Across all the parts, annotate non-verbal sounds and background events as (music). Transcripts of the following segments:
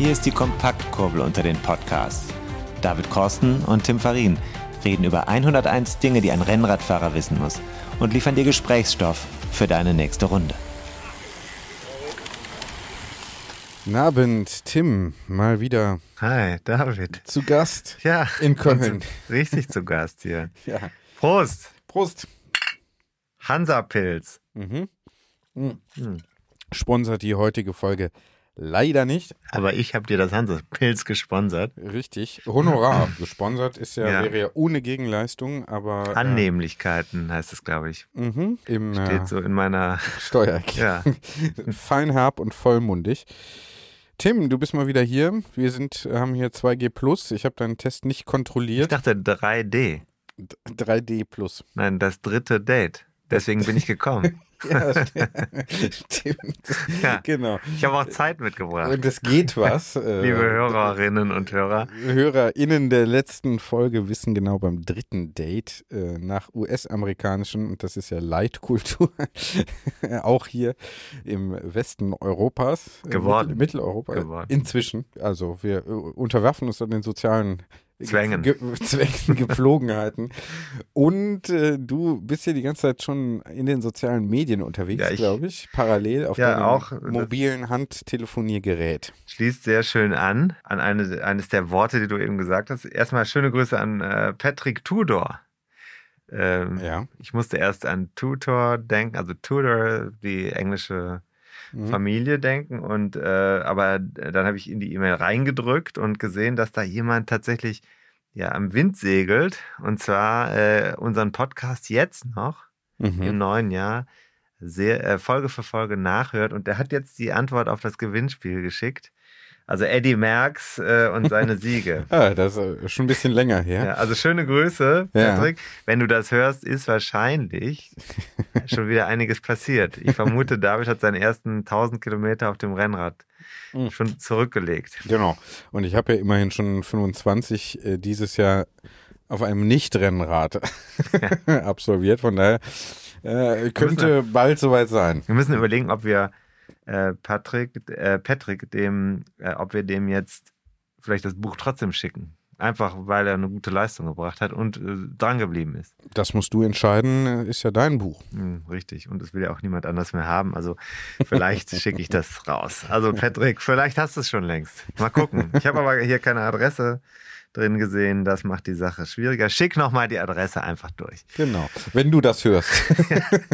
Hier ist die Kompaktkurbel unter den Podcasts. David Korsten und Tim Farin reden über 101 Dinge, die ein Rennradfahrer wissen muss und liefern dir Gesprächsstoff für deine nächste Runde. Guten Abend, Tim, mal wieder Hi, David. zu Gast Ja. in Köln. und Richtig zu Gast hier. (laughs) Ja. Prost. Prost. Hansa-Pilz. Sponsert die heutige Folge leider nicht. Aber ich habe dir das Hansa-Pilz gesponsert. Richtig. Honorar. (laughs) Gesponsert ist ja, Ja. wäre ja ohne Gegenleistung, aber äh, Annehmlichkeiten heißt es, glaube ich. mhm, im äh, Steht so in meiner. Steuererklärung. (laughs) Ja. (laughs) Feinherb und vollmundig. Tim, du bist mal wieder hier. Wir sind, haben hier 2G Plus. Ich habe deinen Test nicht Ich kontrolliert. dachte 3D. 3D Plus. Nein, das dritte Date. Deswegen bin ich gekommen. Ja, (laughs) stimmt. Ja. Genau. Ich habe auch Zeit mitgebracht. Und es geht was. (laughs) äh, Liebe Hörerinnen und Hörer. HörerInnen der letzten Folge wissen genau beim dritten Date äh, nach US-amerikanischen, und das ist ja Leitkultur, (laughs) auch hier im Westen Europas, äh, Geworden. Mittel, Mitteleuropa, Geworden. inzwischen. Also wir unterwerfen uns an den sozialen Zwängen. Ge (laughs) Zwängen, Gepflogenheiten. Und äh, du bist ja die ganze Zeit schon in den sozialen Medien unterwegs, Ja, glaube ich, parallel auf Ja, deinem auch, mobilen Handtelefoniergerät. Schließt sehr schön an, an eine, eines der Worte, die du eben gesagt hast. Erstmal schöne Grüße an äh, Patrick Tudor. Ähm, Ja. Ich musste erst an Tutor denken, also Tudor, die englische Mhm. Familie denken. Und äh, aber dann habe ich in die E-Mail reingedrückt und gesehen, dass da jemand tatsächlich ja am Wind segelt. Und zwar äh, unseren Podcast jetzt noch Mhm. im neuen Jahr sehr äh, Folge für Folge nachhört. Und der hat jetzt die Antwort auf das Gewinnspiel geschickt. Also Eddie Merckx äh, und seine (laughs) Siege. Ah, das ist äh, schon ein bisschen länger her. Ja, also schöne Grüße, Ja. Patrick. Wenn du das hörst, ist wahrscheinlich (laughs) schon wieder einiges passiert. Ich vermute, David hat seinen ersten 1000 Kilometer auf dem Rennrad Mhm. schon zurückgelegt. Genau. Und ich habe ja immerhin schon 25 äh, dieses Jahr auf einem Nicht-Rennrad (laughs) absolviert. Von daher äh, könnte bald soweit sein. Wir müssen überlegen, ob wir äh, Patrick, äh, Patrick, dem, äh, ob wir dem jetzt vielleicht das Buch trotzdem schicken. Einfach, weil er eine gute Leistung gebracht hat und äh, drangeblieben ist. Das musst du entscheiden, äh, ist ja dein Buch. Hm, richtig. Und das will ja auch niemand anders mehr haben. Also vielleicht (laughs) schicke ich das raus. Also Patrick, vielleicht hast du es schon längst. Mal gucken. Ich habe aber hier keine Adresse drin gesehen. Das macht die Sache schwieriger. Schick nochmal die Adresse einfach durch. Genau. Wenn du das hörst. (laughs)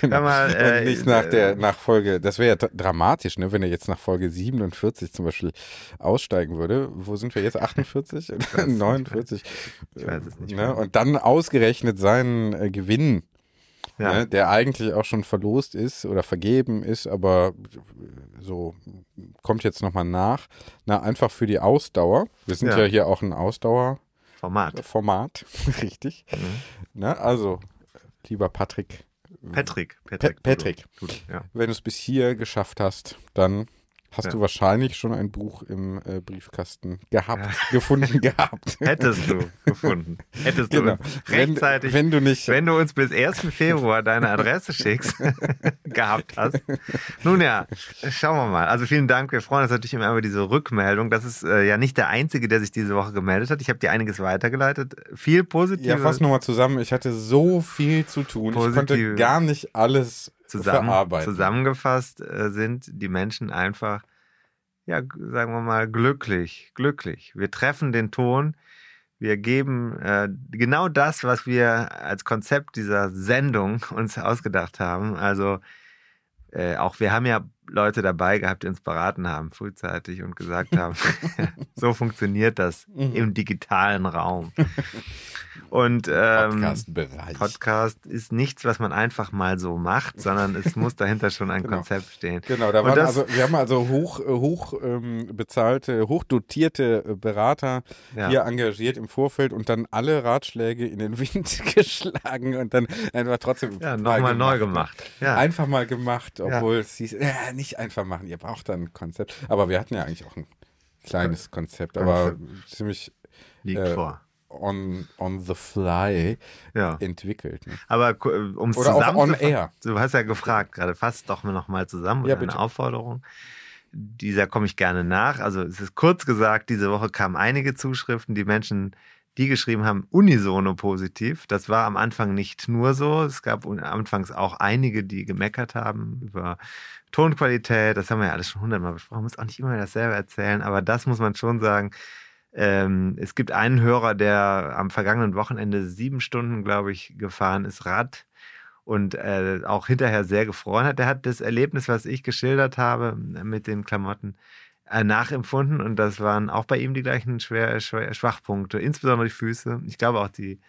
genau. Mal, äh, nicht nach der äh, nach Folge, das wäre ja dra- dramatisch, ne, wenn er jetzt nach Folge 47 zum Beispiel aussteigen würde. Wo sind wir jetzt? 48? (laughs) es nicht 49? Ich weiß es nicht Ne? Und dann ausgerechnet seinen äh, Gewinn Ja. ne, der eigentlich auch schon verlost ist oder vergeben ist, aber so kommt jetzt nochmal nach. Na, einfach für die Ausdauer. Wir sind ja, Ja. hier auch ein Ausdauerformat, Format. (laughs) richtig. Mhm. Na, also, lieber Patrick, Patrick. Pa- Patrick. Patrick. Tudo. Ja. wenn du es bis hier geschafft hast, dann hast Ja. du wahrscheinlich schon ein Buch im äh, Briefkasten gehabt, (laughs) gefunden gehabt. (laughs) Hättest du gefunden. Hättest Genau. du uns rechtzeitig, Wenn, wenn du nicht wenn du uns bis 1. Februar deine Adresse schickst, (laughs) gehabt hast. Nun ja, schauen wir mal. Also vielen Dank. Wir freuen uns natürlich immer über diese Rückmeldung. Das ist äh, ja nicht der Einzige, der sich diese Woche gemeldet hat. Ich habe dir einiges weitergeleitet. Viel positive Ja, fass nochmal zusammen. Ich hatte so viel zu tun. Ich konnte Positive- gar nicht alles zusammen, zusammengefasst äh, sind die Menschen einfach, ja, sagen wir mal, glücklich. Glücklich. Wir treffen den Ton. Wir geben äh, genau das, was wir als Konzept dieser Sendung uns ausgedacht haben. Also äh, auch wir haben ja Leute dabei gehabt, die uns beraten haben, frühzeitig und gesagt haben, (laughs) (laughs) so funktioniert das Mhm. im digitalen Raum. (laughs) Und ähm, Podcast-Bereich. Podcast ist nichts, was man einfach mal so macht, sondern es muss dahinter schon ein Genau. Konzept stehen. Genau, da waren das- also, wir haben also hoch, hoch ähm, bezahlte, hochdotierte äh, Berater Ja. hier engagiert im Vorfeld und dann alle Ratschläge in den Wind geschlagen und dann einfach trotzdem Ja, nochmal neu gemacht. Ja. Einfach mal gemacht, obwohl es hieß, äh, nicht einfach machen, ihr braucht dann ein Konzept. Aber wir hatten ja eigentlich auch ein kleines Konzept, aber ziemlich Liegt äh, vor. on, on the fly Ja. entwickelt. Ne? Aber um es auch on zusammenzufassen, air. du hast ja gefragt, gerade fass doch noch mal zusammen, Ja, eine. Aufforderung. Dieser komme ich gerne nach. Also es ist kurz gesagt, diese Woche kamen einige Zuschriften, die Menschen, die geschrieben haben, unisono positiv. Das war am Anfang nicht nur so. Es gab anfangs auch einige, die gemeckert haben über Tonqualität. Das haben wir ja alles schon hundertmal besprochen. Muss auch nicht immer dasselbe erzählen, aber das muss man schon sagen. Ähm, es gibt einen Hörer, der am vergangenen Wochenende sieben Stunden, glaube ich, gefahren ist, Rad und äh, auch hinterher sehr gefroren hat. Der hat das Erlebnis, was ich geschildert habe mit den Klamotten, nachempfunden und das waren auch bei ihm die gleichen schwer, schwer, Schwachpunkte, insbesondere die Füße. Ich glaube auch die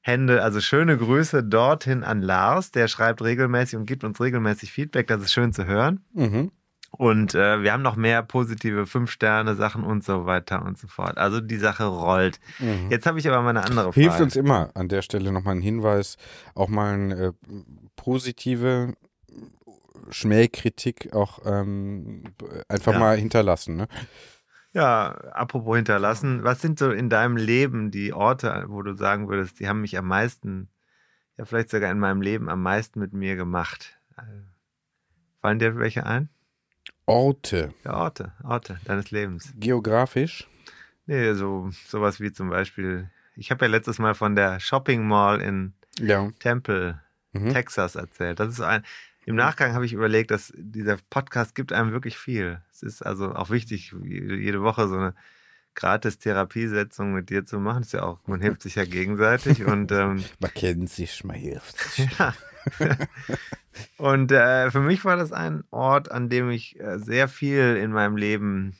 Hände. Also schöne Grüße dorthin an Lars, der schreibt regelmäßig und gibt uns regelmäßig Feedback. Das ist schön zu hören. Mhm. Und äh, wir haben noch mehr positive Fünf-Sterne-Sachen und so weiter und so fort. Also die Sache rollt. Jetzt habe ich aber mal eine andere Frage. Mhm. Hilft uns immer an der Stelle nochmal ein Hinweis, auch mal eine äh, positive Schmähkritik auch ähm, einfach Ja. mal hinterlassen. Ne? Ja, apropos hinterlassen, was sind so in deinem Leben die Orte, wo du sagen würdest, die haben mich am meisten, ja vielleicht sogar in meinem Leben am meisten mit mir gemacht? Äh, Fallen dir welche ein? Orte, Ja, Orte, Orte deines Lebens. geografisch. Nee, so sowas wie zum Beispiel, ich habe ja letztes Mal von der Shopping Mall in Ja. Temple, Mhm. Texas erzählt. Das ist ein, im Nachgang habe ich überlegt, dass dieser Podcast gibt einem wirklich viel. Es ist also auch wichtig, jede Woche so eine gratis Therapiesetzung mit dir zu machen. Das ist ja auch, man hilft sich ja gegenseitig und (laughs) ähm, Man kennt sich, man hilft sich. (laughs) ja. Und äh, für mich war das ein Ort, an dem ich äh, sehr viel in meinem Leben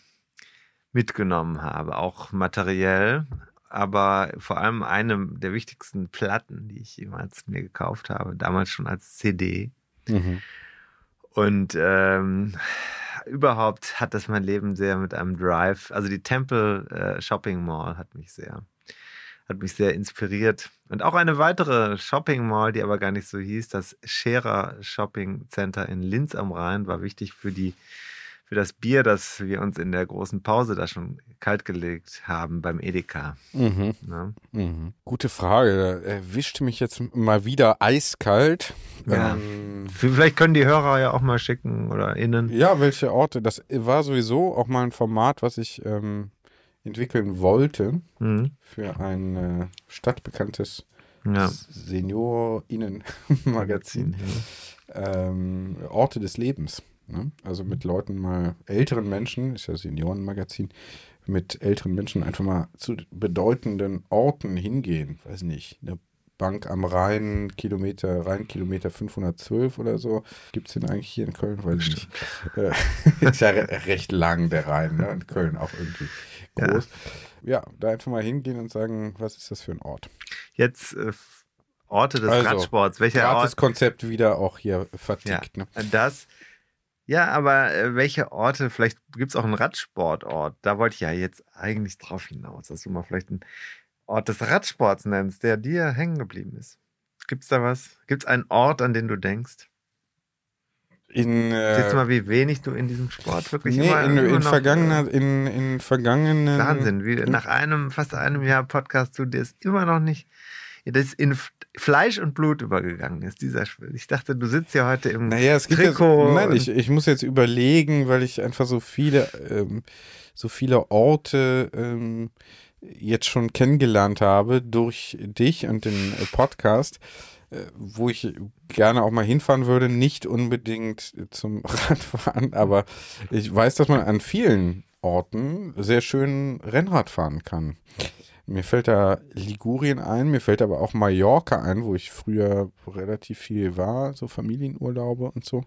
mitgenommen habe, auch materiell, aber vor allem eine der wichtigsten Platten, die ich jemals mir gekauft habe, damals schon als CD. Mhm. Und ähm, überhaupt hat das mein Leben sehr mit einem Drive. Also die Temple äh, Shopping Mall hat mich sehr, hat mich sehr inspiriert. Und auch eine weitere Shopping Mall, die aber gar nicht so hieß, das Scherer Shopping Center in Linz am Rhein, war wichtig für die für das Bier, das wir uns in der großen Pause da schon kalt gelegt haben beim Edeka. Mhm. Ne? Mhm. Gute Frage. Da Erwischte mich jetzt mal wieder eiskalt. Ja. Ähm, Vielleicht können die Hörer ja auch mal schicken oder innen. ja, welche Orte? Das war sowieso auch mal ein Format, was ich ähm, entwickeln wollte Mhm. für ein äh, stadtbekanntes Ja. SeniorInnen-Magazin. ähm, Orte des Lebens. Ne? Also mit Leuten mal, älteren Menschen, ist ja Seniorenmagazin, mit älteren Menschen einfach mal zu bedeutenden Orten hingehen. Weiß nicht, eine Bank am Rhein, Kilometer, Rheinkilometer 512 oder so. Gibt es den eigentlich hier in Köln? Weiß ich nicht. Äh, (laughs) ist ja re recht lang, der Rhein, ne? In Köln auch irgendwie groß. Ja. da einfach mal hingehen und sagen, was ist das für ein Ort? Jetzt äh, Orte des Also, Radsports. Welcher Ort? Gratis Konzept wieder auch hier vertickt. Ja, Ne? das. Ja, aber äh, welche Orte, vielleicht gibt es auch einen Radsportort. Da wollte ich ja jetzt eigentlich drauf hinaus, dass du mal vielleicht einen Ort des Radsports nennst, der dir hängen geblieben ist. Gibt es da was? Gibt es einen Ort, an den du denkst? In, Siehst äh, du mal, wie wenig du in diesem Sport wirklich nee, immer, in, in, noch, vergangener, in, in vergangenen. Wahnsinn, wie nach einem, fast einem Jahr Podcast, du dir ist immer noch nicht, das in Fleisch und Blut übergegangen ist, dieser Spiel. Ich dachte, du sitzt ja heute im Naja, es gibt ja, Trikot. so- nein, ich, ich muss jetzt überlegen, weil ich einfach so viele, ähm, so viele Orte ähm, jetzt schon kennengelernt habe durch dich und den äh, Podcast, äh, wo ich gerne auch mal hinfahren würde, nicht unbedingt zum (laughs) Radfahren, aber ich weiß, dass man an vielen Orten sehr schön Rennrad fahren kann. Mir fällt da Ligurien ein, mir fällt aber auch Mallorca ein, wo ich früher relativ viel war, so Familienurlaube und so.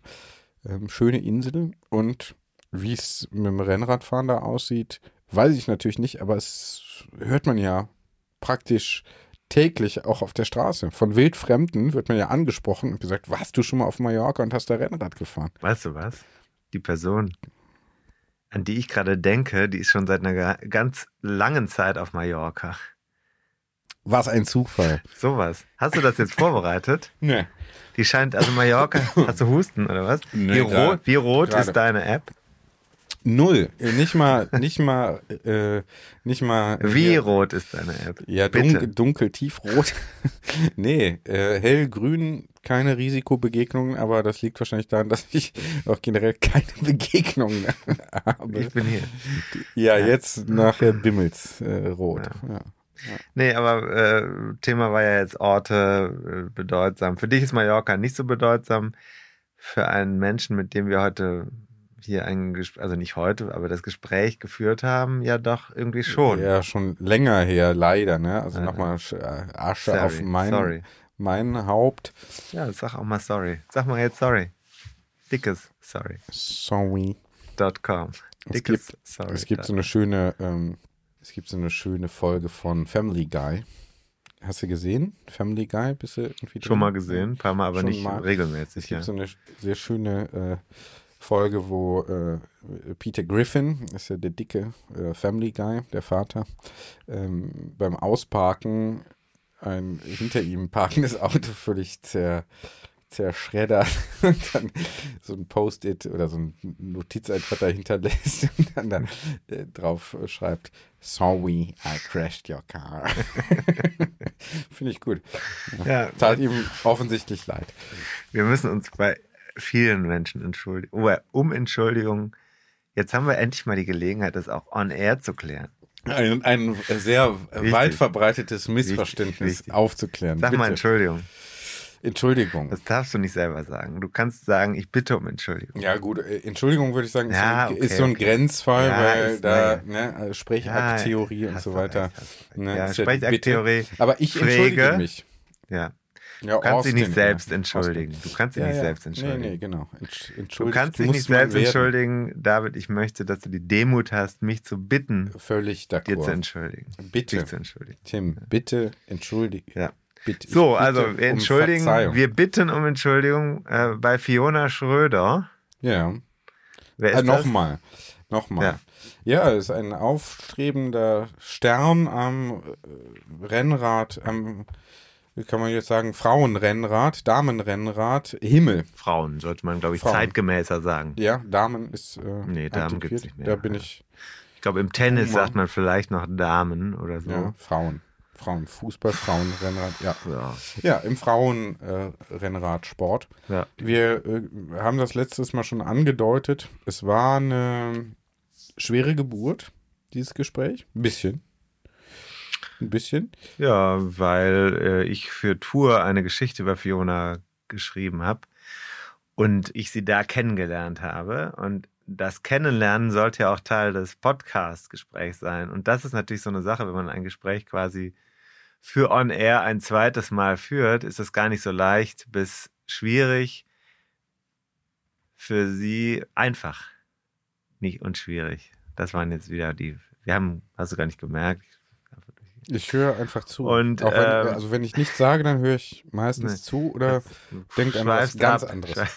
Ähm, schöne Insel und wie es mit dem Rennradfahren da aussieht, weiß ich natürlich nicht, aber es hört man ja praktisch täglich auch auf der Straße. Von Wildfremden wird man ja angesprochen und gesagt, warst du schon mal auf Mallorca und hast da Rennrad gefahren? Weißt du was? Die Person, an die ich gerade denke, die ist schon seit einer ga- ganz langen Zeit auf Mallorca. Was ein Zufall. Sowas. Hast du das jetzt vorbereitet? (laughs) Nee. Die scheint, also Mallorca, hast du Husten oder was? Nee, wie, rot, wie rot ist deine App? Null. Äh, Nicht mal, nicht mal, äh, nicht mal. Wie hier- rot ist deine App? Ja, dunkel, dunkel tiefrot. (laughs) nee, äh, hellgrün, keine Risikobegegnungen, aber das liegt wahrscheinlich daran, dass ich auch generell keine (laughs) Begegnungen habe. Ich bin hier. Ja, jetzt nachher bimmelt's äh, rot. Ja. Nee, aber äh, Thema war ja jetzt Orte äh, bedeutsam. Für dich ist Mallorca nicht so bedeutsam. Für einen Menschen, mit dem wir heute hier ein Gespräch, also nicht heute, aber das Gespräch geführt haben, ja doch irgendwie schon. Ja, schon länger her, leider, ne? Also Leider. nochmal äh, Asche Sorry, auf mein, sorry. mein Haupt. Ja, sag auch mal sorry. Sag mal jetzt sorry. Dickes sorry. Sorry. Dot com. Es Dickes gibt, sorry. es gibt so eine schöne, ähm, es gibt so eine schöne Folge von Family Guy. Hast du gesehen? Family Guy? Bist du irgendwie schon drin? mal gesehen, ein paar Mal, aber Schon nicht mal. regelmäßig. Es gibt Ja. so eine sehr schöne äh, Folge, wo äh, Peter Griffin, ist ja der dicke äh, Family Guy, der Vater, ähm, beim Ausparken ein hinter ihm parkendes Auto völlig zer, zerschreddert (laughs) und dann so ein Post-it oder so ein Notizeintrag dahinter lässt und dann da äh, drauf schreibt, sorry, I crashed your car. (laughs) Finde ich gut. Ja, Tat ihm offensichtlich leid. Wir müssen uns bei vielen Menschen entschuldigen. Oh, um Entschuldigung. Jetzt haben wir endlich mal die Gelegenheit, das auch on air zu klären. Ein, ein sehr Wichtig. weit verbreitetes Missverständnis Wichtig, wichtig. aufzuklären. Sag mal Bitte. Entschuldigung. Entschuldigung. Das darfst du nicht selber sagen. Du kannst sagen, ich bitte um Entschuldigung. Ja, gut, äh, Entschuldigung würde ich sagen, ist, Ja, so, ein, okay, ist so ein okay. Grenzfall, Ja, weil ist- da ne, äh, Sprechakttheorie Ja, und so weiter. Ne, Ja, Sprechakttheorie. Aber ich entschuldige Pflege. mich. Ja. Ja, Du kannst dich nicht selbst entschuldigen. Du kannst dich Ja, nicht ja. selbst entschuldigen. Nee, nee, genau. Entsch Du entschuldigt kannst dich nicht selbst entschuldigen. David, ich möchte, dass du die Demut hast, mich zu bitten, Völlig dir zu entschuldigen. Bitte. Dich zu entschuldigen. Tim, bitte entschuldige. Ja. Bitte, So, also um wir entschuldigen, Verzeihung. wir bitten um Entschuldigung äh, bei Fiona Schröder. Ja. Wer ist Äh, das? Nochmal. Nochmal. Ja. Ja. ist ein aufstrebender Stern am äh, Rennrad, am, kann man jetzt sagen, Frauenrennrad, Damenrennrad, Himmel. Frauen, sollte man, glaube ich, Frauen. zeitgemäßer sagen. Ja, Damen ist. Äh, Nee, Damen antiquiert. gibt's nicht mehr. Da bin ich, Ich glaube, im Tennis sagt man vielleicht noch Damen oder so. ja, Frauen. Frauen, Fußball, Frauenrennrad, ja. Ja. Ja, im Frauenrennradsport. Äh. Ja. Wir äh, haben das letztes Mal schon angedeutet. Es war eine schwere Geburt, dieses Gespräch. Ein bisschen. Ein bisschen. Ja, weil äh, ich für Tour eine Geschichte über Fiona geschrieben habe und ich sie da kennengelernt habe. Und das Kennenlernen sollte ja auch Teil des Podcast-Gesprächs sein. Und das ist natürlich so eine Sache, wenn man ein Gespräch quasi für On Air ein zweites Mal führt, ist das gar nicht so leicht bis schwierig. Für sie einfach. Nicht und schwierig. Das waren jetzt wieder die. Wir haben, hast du gar nicht gemerkt. Ich höre einfach zu. Und, Auch wenn, ähm, also wenn ich nichts sage, dann höre ich meistens Nee. zu oder Das denkt an was ganz ab. anderes. (laughs)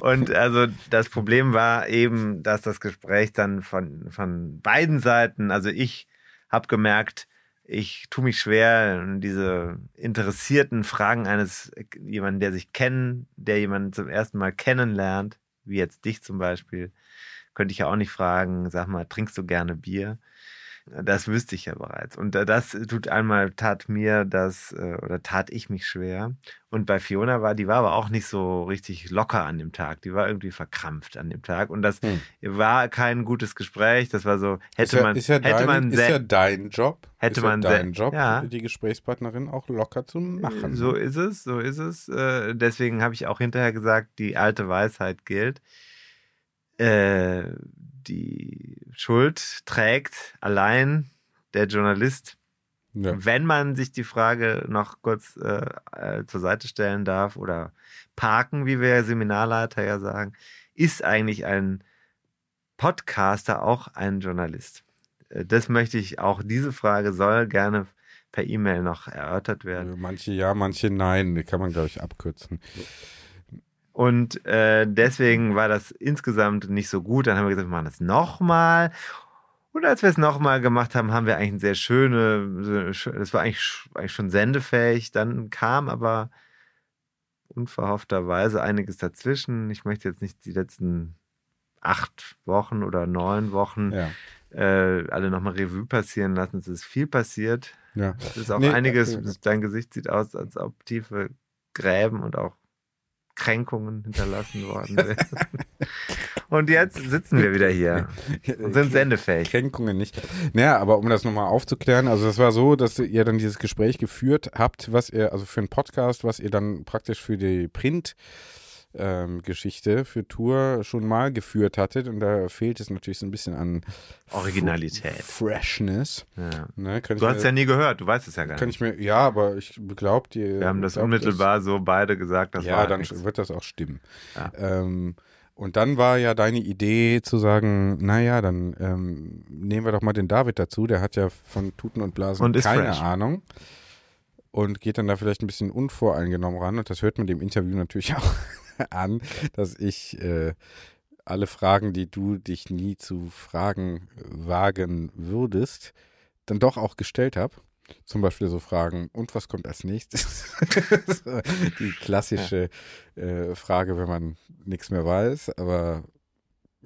Und also das Problem war eben, dass das Gespräch dann von, von beiden Seiten, also ich habe gemerkt, ich tue mich schwer, diese interessierten Fragen eines jemanden, der sich kennen, der jemanden zum ersten Mal kennenlernt, wie jetzt dich zum Beispiel, könnte ich ja auch nicht fragen, sag mal, trinkst du gerne Bier? Das wüsste ich ja bereits. Und äh, das tut einmal, tat mir das, äh, oder tat ich mich schwer. Und bei Fiona war, die war aber auch nicht so richtig locker an dem Tag. Die war irgendwie verkrampft an dem Tag. Und das Hm. war kein gutes Gespräch. Das war so, hätte ist ja, man, ist ja, hätte dein, man ist ja dein Job. Hätte ist man ja dein Job, ja. die Gesprächspartnerin auch locker zu machen. So ist es, so ist es. Äh, deswegen habe ich auch hinterher gesagt, die alte Weisheit gilt. Äh, die Schuld trägt allein der Journalist, Ja. Wenn man sich die Frage noch kurz äh, äh, zur Seite stellen darf oder parken, wie wir Seminarleiter ja sagen, ist eigentlich ein Podcaster auch ein Journalist? Äh, Das möchte ich auch, diese Frage soll gerne per E-Mail noch erörtert werden. Manche ja, manche nein. Die kann man, glaube ich, abkürzen. Und äh, deswegen war das insgesamt nicht so gut. Dann haben wir gesagt, wir machen das nochmal. Und als wir es nochmal gemacht haben, haben wir eigentlich eine sehr schöne, das war eigentlich, eigentlich schon sendefähig. Dann kam aber unverhoffterweise einiges dazwischen. Ich möchte jetzt nicht die letzten acht Wochen oder neun Wochen Ja. äh, alle nochmal Revue passieren lassen. Es ist viel passiert. ja. Es ist auch Nee, einiges, äh, dein Gesicht sieht aus, als ob tiefe Gräben und auch Kränkungen hinterlassen worden wären. und jetzt sitzen wir wieder hier und sind sendefähig. Kränkungen nicht. Naja, aber um das nochmal aufzuklären, also das war so, dass ihr dann dieses Gespräch geführt habt, was ihr, also für einen Podcast, was ihr dann praktisch für die Print ähm, Geschichte für Tour schon mal geführt hattet und da fehlt es natürlich so ein bisschen an Originalität. Fr- Freshness. Ja. Ne, Du hast es ja nie gehört, du weißt es ja gar kann nicht. ich mir, ja, aber ich glaube dir. Wir haben das glaub, unmittelbar so beide gesagt. Das ja, dann nichts. wird das auch stimmen. Ja. Ähm, und dann war ja deine Idee zu sagen, naja, dann ähm, nehmen wir doch mal den David dazu, der hat ja von Tuten und Blasen Und keine fresh. Ahnung und geht dann da vielleicht ein bisschen unvoreingenommen ran und das hört man dem Interview natürlich (laughs) auch an, dass ich äh, alle Fragen, die du dich nie zu fragen wagen würdest, dann doch auch gestellt habe. Zum Beispiel so Fragen, und was kommt als nächstes? (laughs) Die klassische äh, Frage, wenn man nichts mehr weiß, aber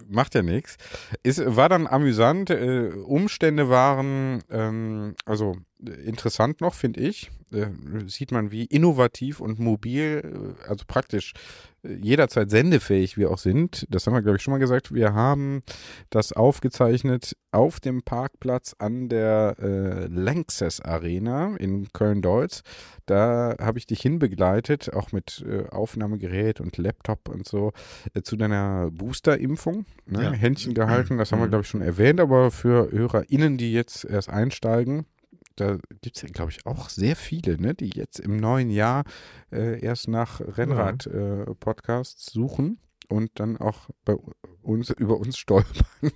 macht ja nichts. War dann amüsant. Äh, Umstände waren ähm, also äh, interessant noch, finde ich. Äh, sieht man, wie innovativ und mobil, äh, also praktisch äh, jederzeit sendefähig wir auch sind. Das haben wir, glaube ich, schon mal gesagt. Wir haben das aufgezeichnet auf dem Parkplatz an der äh, Lanxess Arena in Köln-Deutz. Da habe ich dich hinbegleitet, auch mit äh, Aufnahmegerät und Laptop und so, zu deiner Booster-Impfung. Ne? Ja. Händchen gehalten, das haben wir, Mhm. glaube ich, schon erwähnt, aber für HörerInnen, die jetzt erst einsteigen, da gibt es ja, glaube ich, auch sehr viele, ne, die jetzt im neuen Jahr äh, erst nach Rennrad-Podcasts suchen und dann auch bei uns über uns stolpern. (laughs)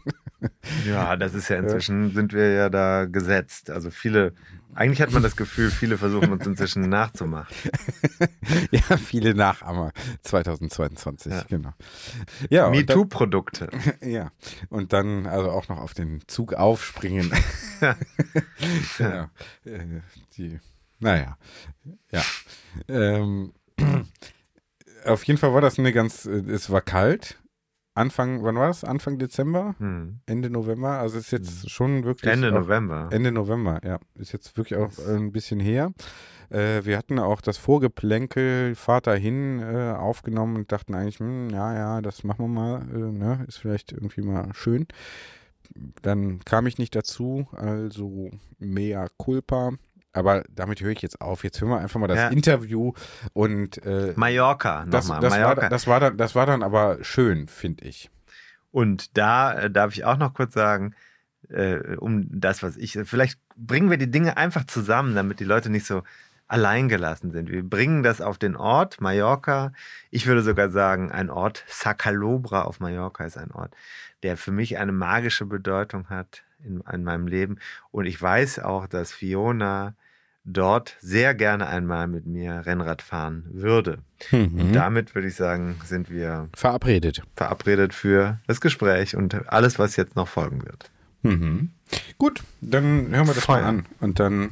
Ja, das ist ja inzwischen, sind wir ja da gesetzt. Also viele, eigentlich hat man das Gefühl, viele versuchen uns inzwischen nachzumachen. (laughs) ja, viele Nachahmer 2022, Ja. genau. Ja, MeToo-Produkte. (laughs) Ja, und dann also auch noch auf den Zug aufspringen. ja. Äh, die, naja, ja. Ähm, (clears throat) auf jeden Fall war das eine ganz, äh, es war kalt. Anfang, wann war das? Anfang Dezember? Hm. Ende November? Also ist jetzt schon wirklich. Ende auch- November. Ende November, ja. Ist jetzt wirklich auch ein bisschen her. Äh, wir hatten auch das Vorgeplänkel Fahrt dahin äh, aufgenommen und dachten eigentlich, hm, ja, ja, das machen wir mal, äh, ne? ist vielleicht irgendwie mal schön. Dann kam ich nicht dazu, also mea culpa. Aber damit höre ich jetzt auf. Jetzt hören wir einfach mal das Ja. Interview und äh, Mallorca, das, nochmal. das, war, Mallorca. das, war dann, das war dann aber schön, finde ich. Und da äh, darf ich auch noch kurz sagen, äh, um das, was ich, vielleicht bringen wir die Dinge einfach zusammen, damit die Leute nicht so alleingelassen sind. Wir bringen das auf den Ort Mallorca. Ich würde sogar sagen, ein Ort, Sacalobra auf Mallorca ist ein Ort, der für mich eine magische Bedeutung hat in, in meinem Leben. Und ich weiß auch, dass Fiona dort sehr gerne einmal mit mir Rennrad fahren würde. Und damit würde ich sagen, sind wir Verabredet. verabredet für das Gespräch und alles, was jetzt noch folgen wird. Mhm. Gut, dann hören wir das Feuer. mal an. Und dann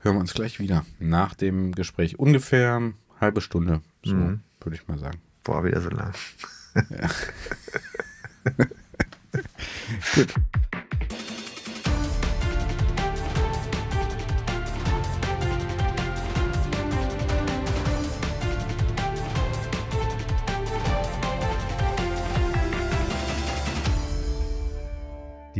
hören wir uns gleich wieder. Nach dem Gespräch ungefähr eine halbe Stunde, so Mhm. würde ich mal sagen. Boah, wieder so lang. (laughs) Gut.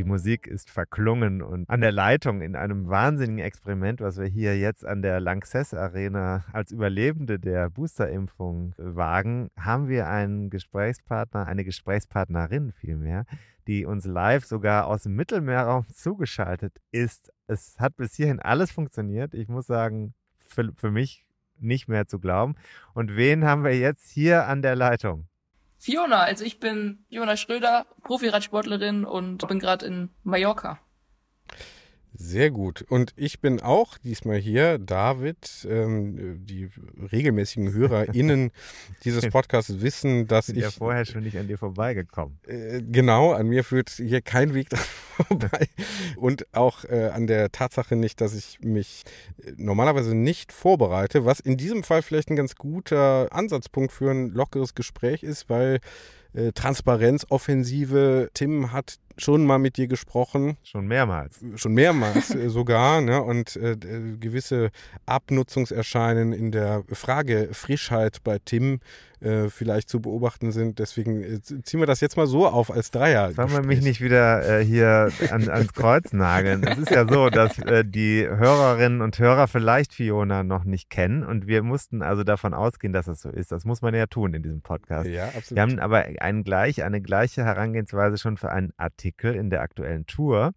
Die Musik ist verklungen und an der Leitung in einem wahnsinnigen Experiment, was wir hier jetzt an der Lanxess Arena als Überlebende der Boosterimpfung wagen, haben wir einen Gesprächspartner, eine Gesprächspartnerin vielmehr, die uns live sogar aus dem Mittelmeerraum (laughs) zugeschaltet ist. Es hat bis hierhin alles funktioniert. Ich muss sagen, für, für mich nicht mehr zu glauben. Und wen haben wir jetzt hier an der Leitung? Fiona, also ich bin Fiona Schröder, Profiradsportlerin und bin gerade in Mallorca. Sehr gut. Und ich bin auch diesmal hier, David. Ähm, die regelmäßigen HörerInnen (laughs) dieses Podcasts wissen, dass ich. ja vorher schon nicht an dir vorbeigekommen. Äh, genau, an mir führt hier kein Weg dran (laughs) vorbei. Und auch äh, an der Tatsache nicht, dass ich mich äh, normalerweise nicht vorbereite, was in diesem Fall vielleicht ein ganz guter Ansatzpunkt für ein lockeres Gespräch ist, weil äh, Transparenzoffensive, Tim hat schon mal mit dir gesprochen, Schon mehrmals. schon mehrmals äh, sogar, ne? und äh, d- gewisse Abnutzungserscheinen in der Fragefrischheit bei Tim äh, vielleicht zu beobachten sind. Deswegen äh, ziehen wir das jetzt mal so auf als Dreier. Sollen wir mich nicht wieder äh, hier an, ans Kreuz nageln? Es ist ja so, dass äh, die Hörerinnen und Hörer vielleicht Fiona noch nicht kennen und wir mussten also davon ausgehen, dass es so ist. Das muss man ja tun in diesem Podcast. Ja, absolut. Wir haben aber einen gleich, eine gleiche Herangehensweise schon für einen Artikel in der aktuellen Tour.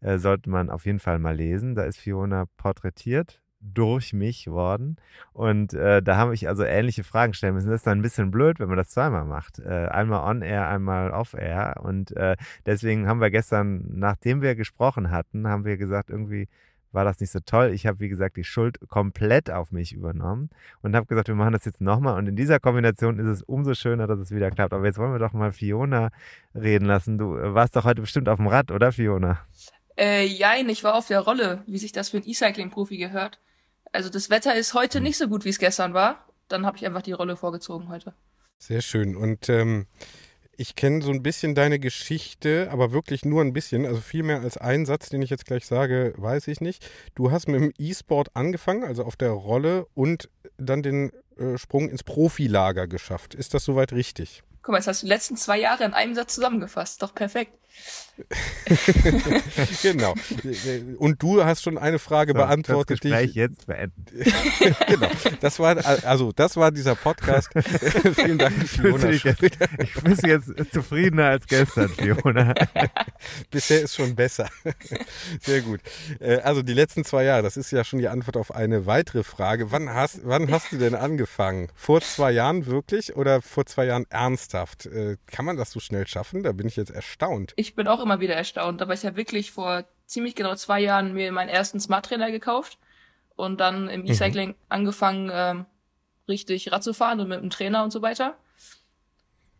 Äh, sollte man auf jeden Fall mal lesen. Da ist Fiona porträtiert durch mich worden. Und äh, da habe ich also ähnliche Fragen stellen müssen. Das ist dann ein bisschen blöd, wenn man das zweimal macht. Äh, einmal on air, einmal off air. Und äh, deswegen haben wir gestern, nachdem wir gesprochen hatten, haben wir gesagt, irgendwie war das nicht so toll. Ich habe, wie gesagt, die Schuld komplett auf mich übernommen und habe gesagt, wir machen das jetzt nochmal. Und in dieser Kombination ist es umso schöner, dass es wieder klappt. Aber jetzt wollen wir doch mal Fiona reden lassen. Du warst doch heute bestimmt auf dem Rad, oder Fiona? Äh, jein, ich war auf der Rolle, wie sich das für einen E-Cycling-Profi gehört. Also das Wetter ist heute nicht so gut, wie es gestern war. Dann habe ich einfach die Rolle vorgezogen heute. Sehr schön. Und ähm, ich kenne so ein bisschen deine Geschichte, aber wirklich nur ein bisschen. Also viel mehr als einen Satz, den ich jetzt gleich sage, weiß ich nicht. Du hast mit dem E-Sport angefangen, also auf der Rolle, und dann den äh, Sprung ins Profilager geschafft. Ist das soweit richtig? Guck mal, jetzt hast du die letzten zwei Jahre in einem Satz zusammengefasst. Doch perfekt. (laughs) genau. Und du hast schon eine Frage So, beantwortet, das Gespräch die jetzt beenden. (laughs) genau. Das war also das war dieser Podcast. (laughs) Vielen Dank, Fiona. du dich jetzt, ich bin jetzt zufriedener als gestern, Fiona. Bisher ist schon besser. Sehr gut. Äh, Also die letzten zwei Jahre, das ist ja schon die Antwort auf eine weitere Frage. Wann hast, wann hast du denn angefangen? Vor zwei Jahren wirklich oder vor zwei Jahren ernsthaft? Äh, Kann man das so schnell schaffen? Da bin ich jetzt erstaunt. Ich bin auch immer wieder erstaunt, aber ich habe wirklich vor ziemlich genau zwei Jahren mir meinen ersten Smart Trainer gekauft und dann im E-Cycling angefangen, ähm, richtig Rad zu fahren und mit dem Trainer und so weiter.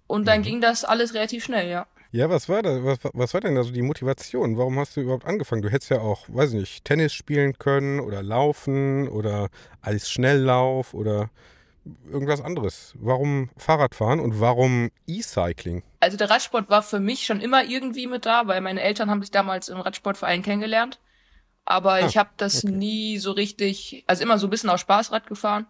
Und dann ging das alles relativ schnell, ja. Ja, was war da? Was, was war denn da so die Motivation? Warum hast du überhaupt angefangen? Du hättest ja auch, weiß ich nicht, Tennis spielen können oder laufen oder Eisschnelllauf oder irgendwas anderes. Warum Fahrradfahren und warum E-Cycling? Also der Radsport war für mich schon immer irgendwie mit da, weil meine Eltern haben sich damals im Radsportverein kennengelernt. Aber ich habe das okay. nie so richtig, also immer so ein bisschen aus Spaß Rad gefahren.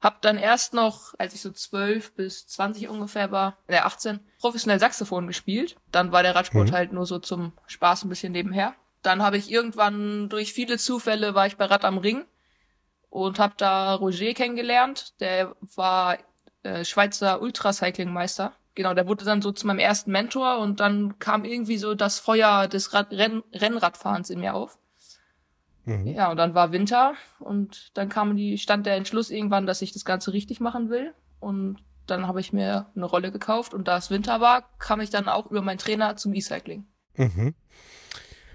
Hab dann erst noch, als ich so 12 bis 20 ungefähr war, äh 18, professionell Saxophon gespielt. Dann war der Radsport Mhm. halt nur so zum Spaß ein bisschen nebenher. Dann habe ich irgendwann durch viele Zufälle war ich bei Rad am Ring und habe da Roger kennengelernt. Der war äh, Schweizer Ultracycling-Meister. Genau, der wurde dann so zu meinem ersten Mentor und dann kam irgendwie so das Feuer des Rad Renn Rennradfahrens in mir auf. Mhm. Ja, und dann war Winter und dann kam die, stand der Entschluss irgendwann, dass ich das Ganze richtig machen will. Und dann habe ich mir eine Rolle gekauft und da es Winter war, kam ich dann auch über meinen Trainer zum E-Cycling. Mhm.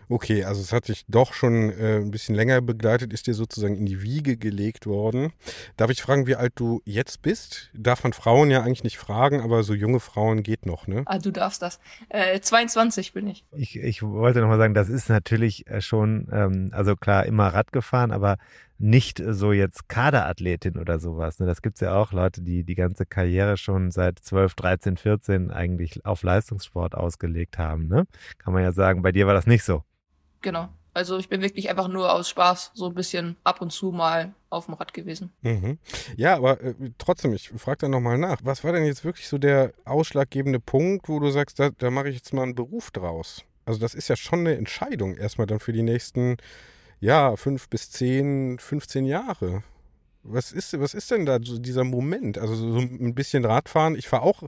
Okay, also es hat dich doch schon äh, ein bisschen länger begleitet, ist dir sozusagen in die Wiege gelegt worden. Darf ich fragen, wie alt du jetzt bist? Darf man Frauen ja eigentlich nicht fragen, aber so junge Frauen geht noch, ne? Ah, du darfst das. Äh, 22 bin ich. Ich, ich wollte nochmal sagen, das ist natürlich äh, schon, ähm, also klar, immer Rad gefahren, aber nicht so jetzt Kaderathletin oder sowas. Ne? Das gibt's ja auch Leute, die die ganze Karriere schon seit 12, 13, 14 eigentlich auf Leistungssport ausgelegt haben. Ne? Kann man ja sagen, bei dir war das nicht so. Genau. Also ich bin wirklich einfach nur aus Spaß so ein bisschen ab und zu mal auf dem Rad gewesen. Mhm. Ja, aber äh, trotzdem, ich frage da nochmal nach. Was war denn jetzt wirklich so der ausschlaggebende Punkt, wo du sagst, da, da mache ich jetzt mal einen Beruf draus? Also das ist ja schon eine Entscheidung erstmal dann für die nächsten, ja, fünf bis zehn, 15 Jahre. Was ist, was ist denn da so dieser Moment? Also so ein bisschen Radfahren. Ich fahre auch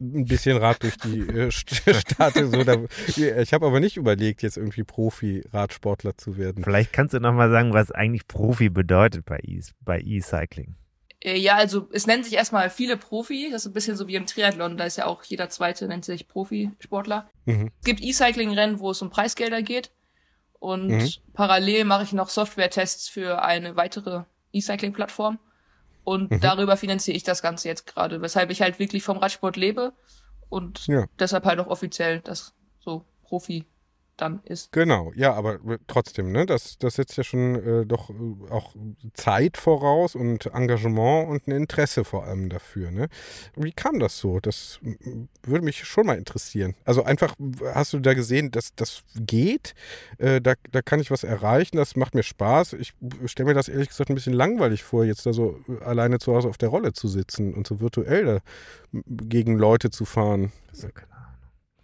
ein bisschen Rad durch die (laughs) äh, Staaten. So, da, ich habe aber nicht überlegt, jetzt irgendwie Profi-Radsportler zu werden. Vielleicht kannst du nochmal sagen, was eigentlich Profi bedeutet bei E- E-Cycling. Äh, Ja, also es nennt sich erstmal viele Profi. Das ist ein bisschen so wie im Triathlon. Da ist ja auch jeder Zweite nennt sich Profisportler. Mhm. Es gibt E-Cycling-Rennen, wo es um Preisgelder geht. Und Mhm. parallel mache ich noch Software-Tests für eine weitere E-Cycling-Plattform. Und Mhm. darüber finanziere ich das Ganze jetzt gerade, weshalb ich halt wirklich vom Radsport lebe und Ja. deshalb halt auch offiziell das so Profi dann ist. Genau, ja, aber trotzdem, ne, das, das setzt ja schon äh, doch äh, auch Zeit voraus und Engagement und ein Interesse vor allem dafür, ne? Wie kam das so? Das würde mich schon mal interessieren. Also einfach, hast du da gesehen, dass das geht? Äh, da, da kann ich was erreichen, das macht mir Spaß. Ich stelle mir das ehrlich gesagt ein bisschen langweilig vor, jetzt da so äh, alleine zu Hause auf der Rolle zu sitzen und so virtuell da gegen Leute zu fahren.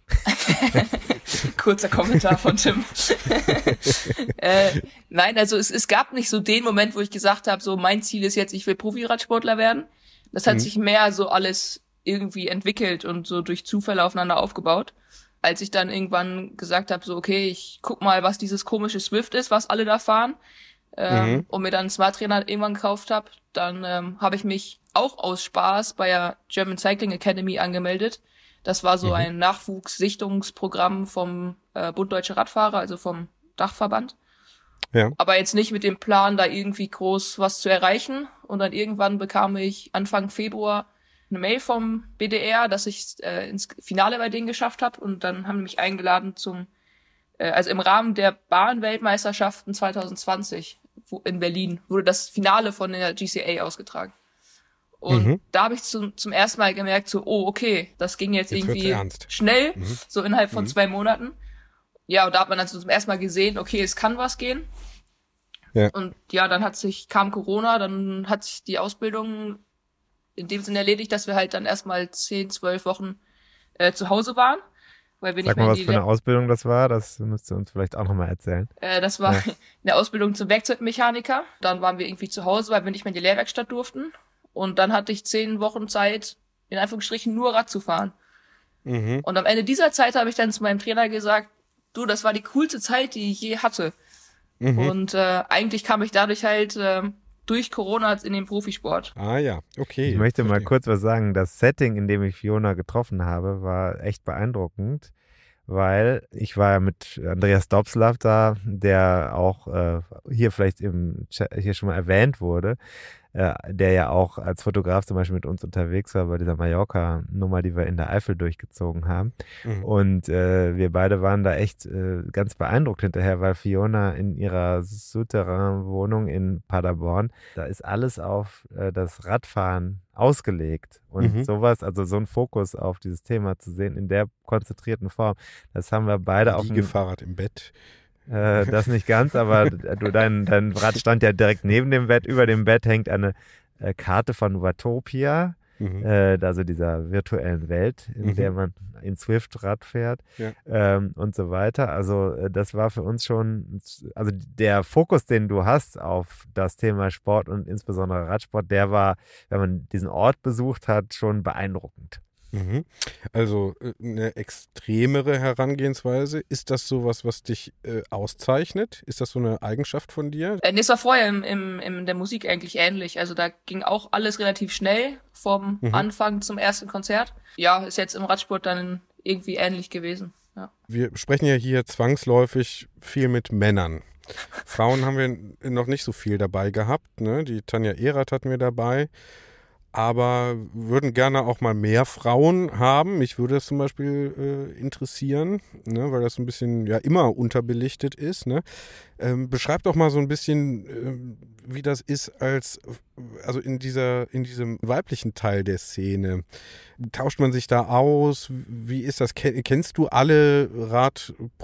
(laughs) (laughs) Kurzer Kommentar von Tim. (laughs) äh, nein, also es, es gab nicht so den Moment, wo ich gesagt habe, so mein Ziel ist jetzt, ich will Profiradsportler werden. Das hat Mhm. sich mehr so alles irgendwie entwickelt und so durch Zufälle aufeinander aufgebaut. Als ich dann irgendwann gesagt habe, so okay, ich guck mal, was dieses komische Swift ist, was alle da fahren, ähm, Mhm. und mir dann einen Smart Trainer irgendwann gekauft habe, dann ähm, habe ich mich auch aus Spaß bei der German Cycling Academy angemeldet. Das war so ein Nachwuchssichtungsprogramm vom äh, Bund Deutsche Radfahrer, also vom Dachverband. Ja. Aber jetzt nicht mit dem Plan, da irgendwie groß was zu erreichen. Und dann irgendwann bekam ich Anfang Februar eine Mail vom BDR, dass ich äh, ins Finale bei denen geschafft habe. Und dann haben die mich eingeladen zum, äh, also im Rahmen der Bahnweltmeisterschaften 2020 wo, in Berlin wurde das Finale von der GCA ausgetragen. Und Mhm. da habe ich zum, zum ersten Mal gemerkt, so, oh, okay, das ging jetzt, Jetzt irgendwie schnell, Mhm. so innerhalb von zwei Monaten. Ja, und da hat man dann zum ersten Mal gesehen, okay, es kann was gehen. Ja. Und ja, dann hat sich, kam Corona, dann hat sich die Ausbildung in dem Sinne erledigt, dass wir halt dann erstmal zehn, zwölf Wochen äh, zu Hause waren. Weil wir Sag nicht mehr mal, was für eine Ausbildung das war. Das müsst ihr uns vielleicht auch nochmal erzählen. äh, das war Ja. (laughs) eine Ausbildung zum Werkzeugmechaniker. Dann waren wir irgendwie zu Hause, weil wir nicht mehr in die Lehrwerkstatt durften. Und dann hatte ich zehn Wochen Zeit, in Anführungsstrichen nur Rad zu fahren. Mhm. Und am Ende dieser Zeit habe ich dann zu meinem Trainer gesagt, du, das war die coolste Zeit, die ich je hatte. Mhm. Und äh, eigentlich kam ich dadurch halt ähm, durch Corona in den Profisport. Ah ja, okay. Ich möchte mal kurz was sagen. Das Setting, in dem ich Fiona getroffen habe, war echt beeindruckend, weil ich war ja mit Andreas Dobslav da, der auch äh, hier vielleicht im Chat, hier schon mal erwähnt wurde, äh, der ja auch als Fotograf zum Beispiel mit uns unterwegs war bei dieser Mallorca-Nummer, die wir in der Eifel durchgezogen haben. Mhm. Und äh, wir beide waren da echt äh, ganz beeindruckt hinterher, weil Fiona in ihrer Souterrain-Wohnung in Paderborn, da ist alles auf äh, das Radfahren ausgelegt. Und Mhm. sowas, also so ein Fokus auf dieses Thema zu sehen in der konzentrierten Form, das haben wir beide dem, Liegefahrrad im Bett. Äh, das nicht ganz, aber (laughs) du, dein, dein Rad stand ja direkt neben dem Bett. Über dem Bett hängt eine äh, Karte von Watopia, Mhm. äh, also dieser virtuellen Welt, in Mhm. der man in Swift Rad fährt Ja. ähm, und so weiter. Also äh, das war für uns schon, also der Fokus, den du hast auf das Thema Sport und insbesondere Radsport, der war, wenn man diesen Ort besucht hat, schon beeindruckend. Mhm. Also äh, eine extremere Herangehensweise. Ist das sowas, was dich äh, auszeichnet? Ist das so eine Eigenschaft von dir? Äh, es war vorher im, im, in der Musik eigentlich ähnlich. Also da ging auch alles relativ schnell vom Mhm. Anfang zum ersten Konzert. Ja, ist jetzt im Radsport dann irgendwie ähnlich gewesen. Ja. Wir sprechen ja hier zwangsläufig viel mit Männern. (laughs) Frauen haben wir noch nicht so viel dabei gehabt. Ne? Die Tanja Erath hatten wir dabei. Aber würden gerne auch mal mehr Frauen haben. Mich würde das zum Beispiel äh, interessieren, ne? weil das ein bisschen ja immer unterbelichtet ist. Ne? Ähm, beschreib doch mal so ein bisschen, ähm, wie das ist als also in dieser in diesem weiblichen Teil der Szene. Tauscht man sich da aus? Wie ist das? Ken- Kennst du alle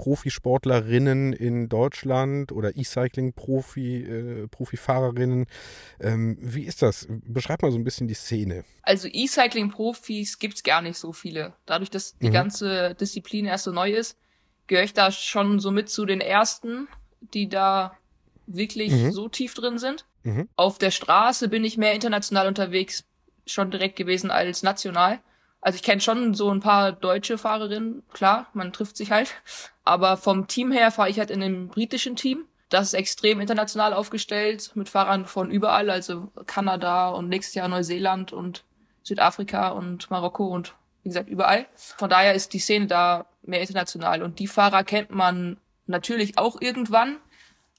Radprofisportlerinnen in Deutschland oder E-Cycling-Profi, äh, Profifahrerinnen? Ähm, wie ist das? Beschreib mal so ein bisschen die Szene. Also E-Cycling-Profis gibt's gar nicht so viele. Dadurch, dass die Mhm. ganze Disziplin erst so neu ist, gehöre ich da schon so mit zu den ersten, die da wirklich Mhm. so tief drin sind. Mhm. Auf der Straße bin ich mehr international unterwegs, schon direkt gewesen als national. Also ich kenne schon so ein paar deutsche Fahrerinnen, klar, man trifft sich halt. Aber vom Team her fahre ich halt in dem britischen Team. Das ist extrem international aufgestellt, mit Fahrern von überall, also Kanada und nächstes Jahr Neuseeland und Südafrika und Marokko und wie gesagt überall. Von daher ist die Szene da mehr international und die Fahrer kennt man natürlich auch irgendwann.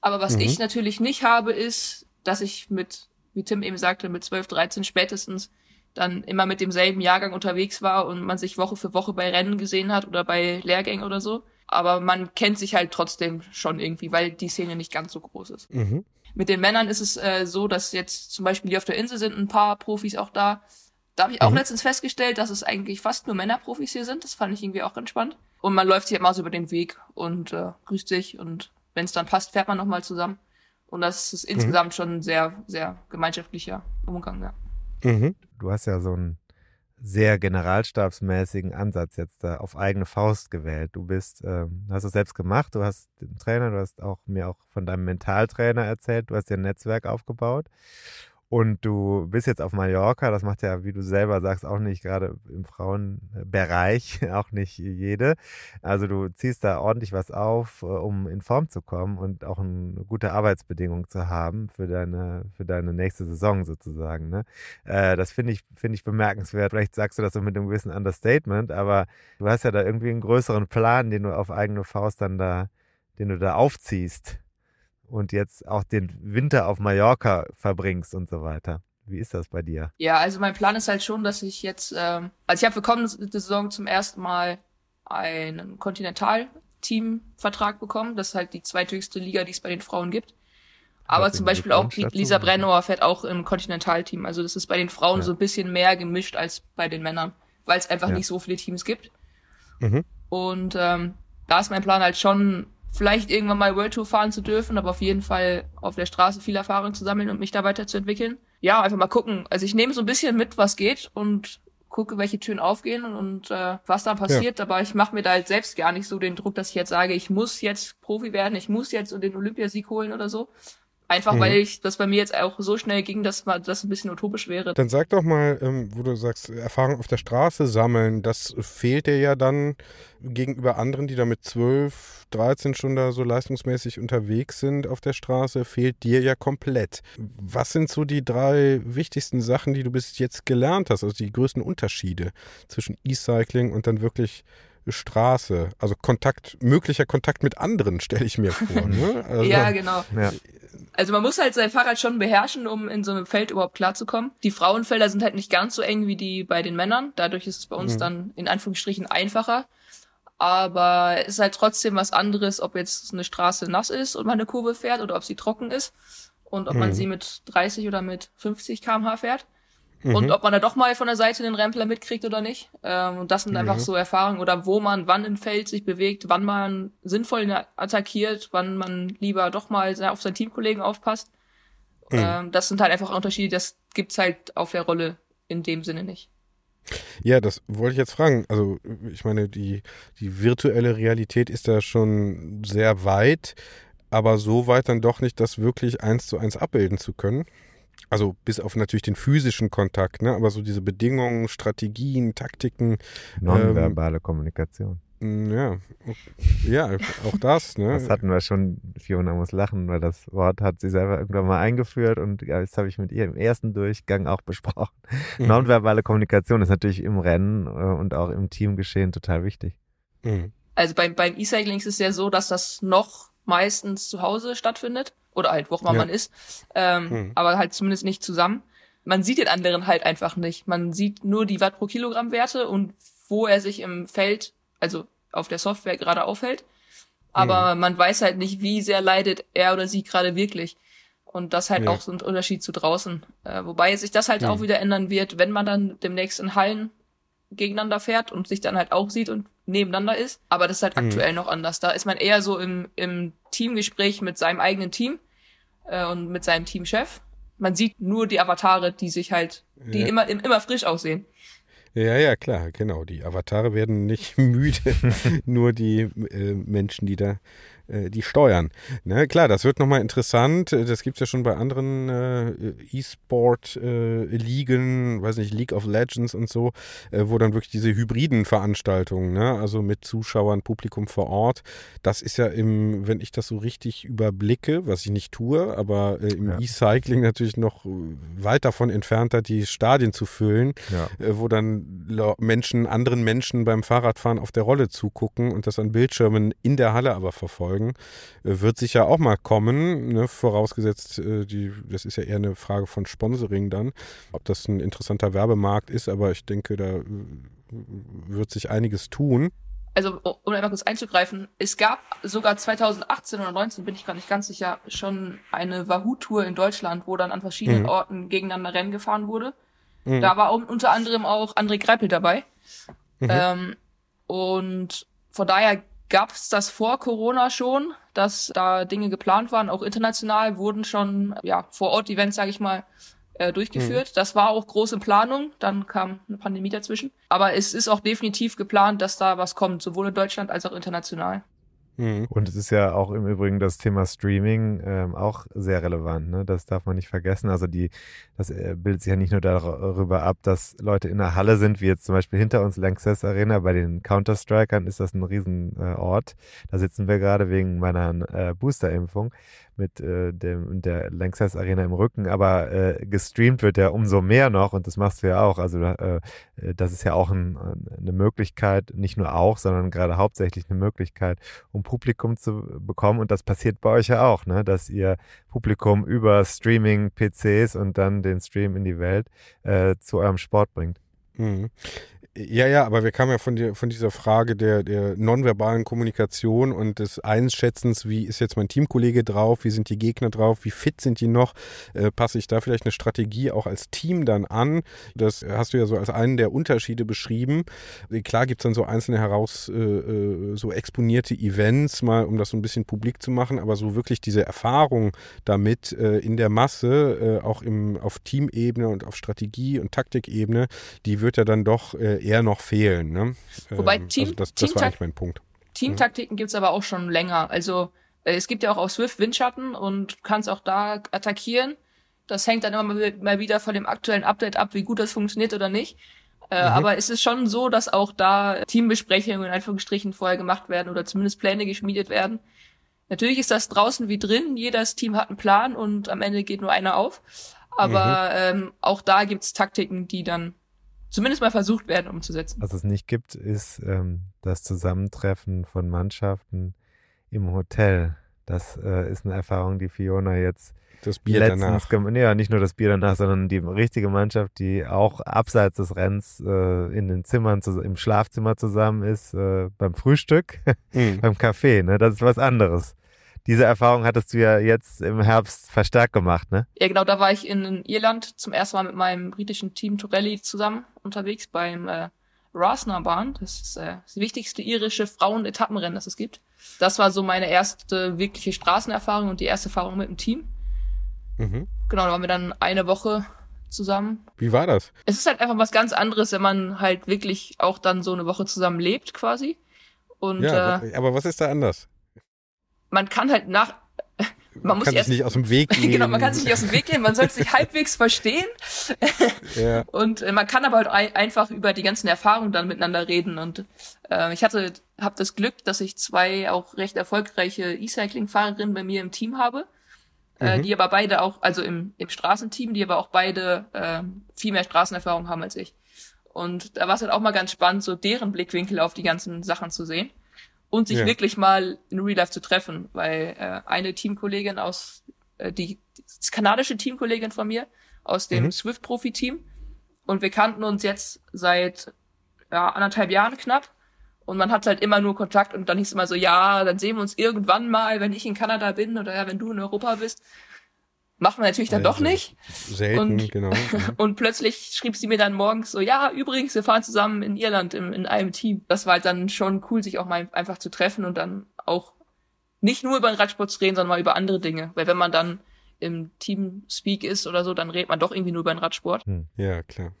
Aber was Mhm. ich natürlich nicht habe, ist, dass ich mit, wie Tim eben sagte, mit 12, 13 spätestens dann immer mit demselben Jahrgang unterwegs war und man sich Woche für Woche bei Rennen gesehen hat oder bei Lehrgängen oder so. Aber man kennt sich halt trotzdem schon irgendwie, weil die Szene nicht ganz so groß ist. Mhm. Mit den Männern ist es äh, so, dass jetzt zum Beispiel die auf der Insel sind ein paar Profis auch da. Da habe ich auch Mhm. letztens festgestellt, dass es eigentlich fast nur Männerprofis hier sind. Das fand ich irgendwie auch ganz spannend. Und man läuft sich mal so über den Weg und äh, grüßt sich und wenn es dann passt, fährt man nochmal zusammen. Und das ist insgesamt schon ein sehr, sehr gemeinschaftlicher Umgang, ja. Mhm. Du hast ja so einen sehr generalstabsmäßigen Ansatz jetzt da auf eigene Faust gewählt. Du bist, ähm, hast es selbst gemacht, du hast den Trainer, du hast auch mir auch von deinem Mentaltrainer erzählt, du hast dir ein Netzwerk aufgebaut und du bist jetzt auf Mallorca, das macht ja, wie du selber sagst, auch nicht gerade im Frauenbereich, (laughs) auch nicht jede. Also du ziehst da ordentlich was auf, äh, um in Form zu kommen und auch eine gute Arbeitsbedingung zu haben für deine, für deine nächste Saison sozusagen. Ne? Äh, das finde ich, finde ich bemerkenswert. Vielleicht sagst du das so mit einem gewissen Understatement, aber du hast ja da irgendwie einen größeren Plan, den du auf eigene Faust dann da, den du da aufziehst und jetzt auch den Winter auf Mallorca verbringst und so weiter. Wie ist das bei dir? Ja, also mein Plan ist halt schon, dass ich jetzt, ähm, also ich habe für kommende Saison zum ersten Mal einen Kontinental-Team-Vertrag bekommen. Das ist halt die zweithöchste Liga, die es bei den Frauen gibt. Aber zum Beispiel auch. Lisa Brennauer fährt auch im Kontinentalteam. Also das ist bei den Frauen Ja. so ein bisschen mehr gemischt als bei den Männern, weil es einfach Ja. nicht so viele Teams gibt. Mhm. Und ähm, da ist mein Plan halt schon, vielleicht irgendwann mal World Tour fahren zu dürfen, aber auf jeden Fall auf der Straße viel Erfahrung zu sammeln und mich da weiterzuentwickeln. Ja, einfach mal gucken. Also ich nehme so ein bisschen mit, was geht und gucke, welche Türen aufgehen und, und äh, was dann passiert. Aber ich mache mir da halt selbst gar nicht so den Druck, dass ich jetzt sage, ich muss jetzt Profi werden, ich muss jetzt den Olympiasieg holen oder so. Einfach Mhm. weil ich das bei mir jetzt auch so schnell ging, dass mal das ein bisschen utopisch wäre. Dann sag doch mal, ähm, wo du sagst, Erfahrung auf der Straße sammeln, das fehlt dir ja dann gegenüber anderen, die da mit 12, 13 schon da so leistungsmäßig unterwegs sind auf der Straße, fehlt dir ja komplett. Was sind so die drei wichtigsten Sachen, die du bis jetzt gelernt hast, also die größten Unterschiede zwischen E-Cycling und dann wirklich Straße, also Kontakt, möglicher Kontakt mit anderen, stelle ich mir vor. (laughs) Ne? Also, ja, genau. Ja. Also man muss halt sein Fahrrad schon beherrschen, um in so einem Feld überhaupt klarzukommen. Die Frauenfelder sind halt nicht ganz so eng wie die bei den Männern. Dadurch ist es bei uns Mhm. dann in Anführungsstrichen einfacher. Aber es ist halt trotzdem was anderes, ob jetzt eine Straße nass ist und man eine Kurve fährt oder ob sie trocken ist. Und ob man Mhm. sie mit 30 oder mit 50 kmh fährt. Mhm. Und ob man da doch mal von der Seite den Rempler mitkriegt oder nicht. Ähm, und das sind einfach Mhm. so Erfahrungen. Oder wo man wann im Feld sich bewegt, wann man sinnvoll attackiert, wann man lieber doch mal auf seinen Teamkollegen aufpasst. Mhm. Ähm, das sind halt einfach Unterschiede, das gibt's halt auf der Rolle in dem Sinne nicht. Ja, das wollte ich jetzt fragen. Also, ich meine, die, die virtuelle Realität ist da schon sehr weit, aber so weit dann doch nicht, das wirklich eins zu eins abbilden zu können. Also bis auf natürlich den physischen Kontakt, ne? aber so diese Bedingungen, Strategien, Taktiken, Nonverbale Kommunikation. mh, ja, ja, auch das, ne? Das hatten wir schon, Fiona muss lachen, weil das Wort hat sie selber irgendwann mal eingeführt und das habe ich mit ihr im ersten Durchgang auch besprochen. Mhm. Nonverbale Kommunikation ist natürlich im Rennen äh, und auch im Teamgeschehen total wichtig. Mhm. Also beim, beim E-Cycling ist es ja so, dass das noch meistens zu Hause stattfindet. Oder halt, wo auch immer Ja. man ist. Ähm, Mhm. Aber halt zumindest nicht zusammen. Man sieht den anderen halt einfach nicht. Man sieht nur die Watt pro Kilogramm Werte und wo er sich im Feld, also auf der Software gerade aufhält. Aber man weiß halt nicht, wie sehr leidet er oder sie gerade wirklich. Und das halt Ja. auch so ein Unterschied zu draußen. Äh, wobei sich das halt Mhm. auch wieder ändern wird, wenn man dann demnächst in Hallen gegeneinander fährt und sich dann halt auch sieht und nebeneinander ist. Aber das ist halt Mhm. aktuell noch anders. Da ist man eher so im, im Teamgespräch mit seinem eigenen Team äh, und mit seinem Teamchef. Man sieht nur die Avatare, die sich halt, die Ja. immer, immer frisch aussehen. Ja, ja, klar, genau. Die Avatare werden nicht (laughs) müde, (laughs) nur die äh, Menschen, die da äh, die steuern. Ne, klar, das wird nochmal interessant. Das gibt es ja schon bei anderen äh, E-Sport-Ligen, äh, weiß nicht, League of Legends und so, äh, wo dann wirklich diese hybriden Veranstaltungen, ne, also mit Zuschauern, Publikum vor Ort, das ist ja im, wenn ich das so richtig überblicke, was ich nicht tue, aber äh, im Ja. E-Cycling natürlich noch weit davon entfernter, die Stadien zu füllen, Ja. wo dann Menschen, anderen Menschen beim Fahrradfahren auf der Rolle zugucken und das an Bildschirmen in der Halle aber verfolgen, äh, wird sicher auch mal kommen, ne? vorausgesetzt, äh, die, das ist ja eher eine Frage von Sponsoring dann, ob das ein interessanter Werbemarkt ist, aber ich denke, da äh, wird sich einiges tun. Also, um einfach kurz einzugreifen, es gab sogar 2018 oder 19, bin ich gar nicht ganz sicher, schon eine Wahoo-Tour in Deutschland, wo dann an verschiedenen Mhm. Orten gegeneinander Rennen gefahren wurde. Mhm. Da war un- unter anderem auch André Greipel dabei. Mhm. Ähm, und von daher gab es das vor Corona schon, dass da Dinge geplant waren, auch international wurden schon ja vor Ort Events, sage ich mal, äh, durchgeführt. Das war auch große Planung, dann kam eine Pandemie dazwischen. Aber es ist auch definitiv geplant, dass da was kommt, sowohl in Deutschland als auch international. Mhm. Und es ist ja auch im Übrigen das Thema Streaming ähm, auch sehr relevant. Ne? Das darf man nicht vergessen. Also die, das äh, bildet sich ja nicht nur darüber ab, dass Leute in der Halle sind, wie jetzt zum Beispiel hinter uns Lanxess Arena. Bei den Counter-Strikern ist das ein Riesenort. Äh, da sitzen wir gerade wegen meiner äh, Booster-Impfung mit äh, dem, der Lanxess Arena im Rücken. Aber äh, gestreamt wird ja umso mehr noch und das machst du ja auch. Also äh, äh, das ist ja auch ein, eine Möglichkeit, nicht nur auch, sondern gerade hauptsächlich eine Möglichkeit, um Publikum zu bekommen. Und das passiert bei euch ja auch, ne? dass ihr Publikum über Streaming, PCs und dann den Stream in die Welt äh, zu eurem Sport bringt. Mhm. Ja, ja, aber wir kamen ja von, der, von dieser Frage der, der nonverbalen Kommunikation und des Einschätzens, wie ist jetzt mein Teamkollege drauf, wie sind die Gegner drauf, wie fit sind die noch, äh, passe ich da vielleicht eine Strategie auch als Team dann an? Das hast du ja so als einen der Unterschiede beschrieben. Äh, Klar gibt's dann so einzelne heraus, äh, äh, so exponierte Events, mal um das so ein bisschen publik zu machen, aber so wirklich diese Erfahrung damit äh, in der Masse, äh, auch im, auf Teamebene und auf Strategie- und Taktikebene, die wird ja dann doch eher noch fehlen. Ne? Wobei Ähm, Team- also das, das war Teamtak- eigentlich mein Punkt. Teamtaktiken gibt's aber auch schon länger. Also äh, es gibt ja auch auf Swift Windschatten und du kannst auch da attackieren. Das hängt dann immer mal wi- mal wieder von dem aktuellen Update ab, wie gut das funktioniert oder nicht. Äh, Aber es ist schon so, dass auch da Teambesprechungen in Anführungsstrichen vorher gemacht werden oder zumindest Pläne geschmiedet werden. Natürlich ist das draußen wie drin. Jedes Team hat einen Plan und am Ende geht nur einer auf. Aber ähm, auch da gibt's Taktiken, die dann zumindest mal versucht werden umzusetzen. Was es nicht gibt, ist ähm, das Zusammentreffen von Mannschaften im Hotel. Das äh, ist eine Erfahrung, die Fiona jetzt Das Bier letztens danach. gem- ja, nicht nur das Bier danach, sondern die richtige Mannschaft, die auch abseits des Rennens äh, in den Zimmern, im Schlafzimmer zusammen ist, äh, beim Frühstück, (laughs) Mhm. beim Kaffee, ne? Das ist was anderes. Diese Erfahrung hattest du ja jetzt im Herbst verstärkt gemacht, ne? Ja, genau, da war ich in Irland zum ersten Mal mit meinem britischen Team Torelli zusammen unterwegs beim äh, Rasna Bahn. Das ist äh, das wichtigste irische Frauen-Etappenrennen, das es gibt. Das war so meine erste wirkliche Straßenerfahrung und die erste Erfahrung mit dem Team. Mhm. Genau, da waren wir dann eine Woche zusammen. Wie war das? Es ist halt einfach was ganz anderes, wenn man halt wirklich auch dann so eine Woche zusammen lebt quasi. Und ja, äh, aber was ist da anders? Man kann halt nach... Man, muss kann erst sich nicht aus dem Weg gehen. (laughs) genau, man kann sich nicht aus dem Weg gehen, man sollte sich (laughs) halbwegs verstehen. Ja. Und äh, man kann aber halt ein, einfach über die ganzen Erfahrungen dann miteinander reden. Und äh, ich hatte, habe das Glück, dass ich zwei auch recht erfolgreiche E-Cycling-Fahrerinnen bei mir im Team habe, äh, die aber beide auch, also im, im Straßenteam, die aber auch beide äh, viel mehr Straßenerfahrung haben als ich. Und da war es halt auch mal ganz spannend, so deren Blickwinkel auf die ganzen Sachen zu sehen und sich Ja. wirklich mal in Real Life zu treffen, weil äh, eine Teamkollegin aus äh, die, die kanadische Teamkollegin von mir aus dem Mhm. Swift Profi Team und wir kannten uns jetzt seit ja, anderthalb Jahren knapp und man hat halt immer nur Kontakt und dann hieß es immer so ja dann sehen wir uns irgendwann mal wenn ich in Kanada bin oder ja, wenn du in Europa bist machen wir natürlich dann doch Also, nicht Selten, Und- genau. (laughs) und plötzlich schrieb sie mir dann morgens so, ja, übrigens, wir fahren zusammen in Irland im, in einem Team. Das war halt dann schon cool, sich auch mal einfach zu treffen und dann auch nicht nur über den Radsport zu reden, sondern mal über andere Dinge. Weil wenn man dann im Teamspeak ist oder so, dann redet man doch irgendwie nur über den Radsport. Ja, klar.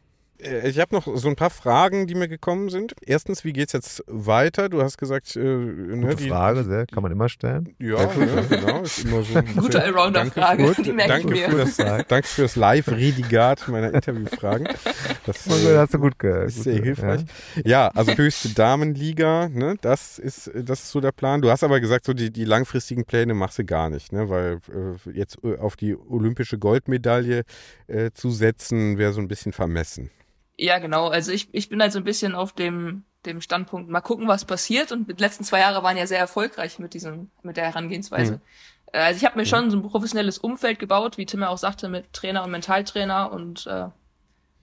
Äh, Ich habe noch so ein paar Fragen, die mir gekommen sind. Erstens, wie geht's jetzt weiter? Du hast gesagt, äh, ne, Gute die, Frage, sehr, kann man immer stellen. Ja, ne, genau, ist immer so. (laughs) Gute Allrounder-Frage, Danke, die merke ich danke mir. Für das, danke fürs Live-Redigat meiner Interviewfragen. Das Also, äh, hast du gut ge ist sehr hilfreich. Ja, also höchste Damenliga, ne, das ist, das ist so der Plan. Du hast aber gesagt, so die, die langfristigen Pläne machst du gar nicht, ne, weil äh, jetzt äh, auf die olympische Goldmedaille äh, zu setzen, wäre so ein bisschen vermessen. Ja, genau. Also ich, ich bin halt so ein bisschen auf dem, dem Standpunkt, mal gucken, was passiert. Und die letzten zwei Jahre waren ja sehr erfolgreich mit diesem, mit der Herangehensweise. Äh, Also ich habe mir schon so ein professionelles Umfeld gebaut, wie Tim ja auch sagte, mit Trainer und Mentaltrainer und äh,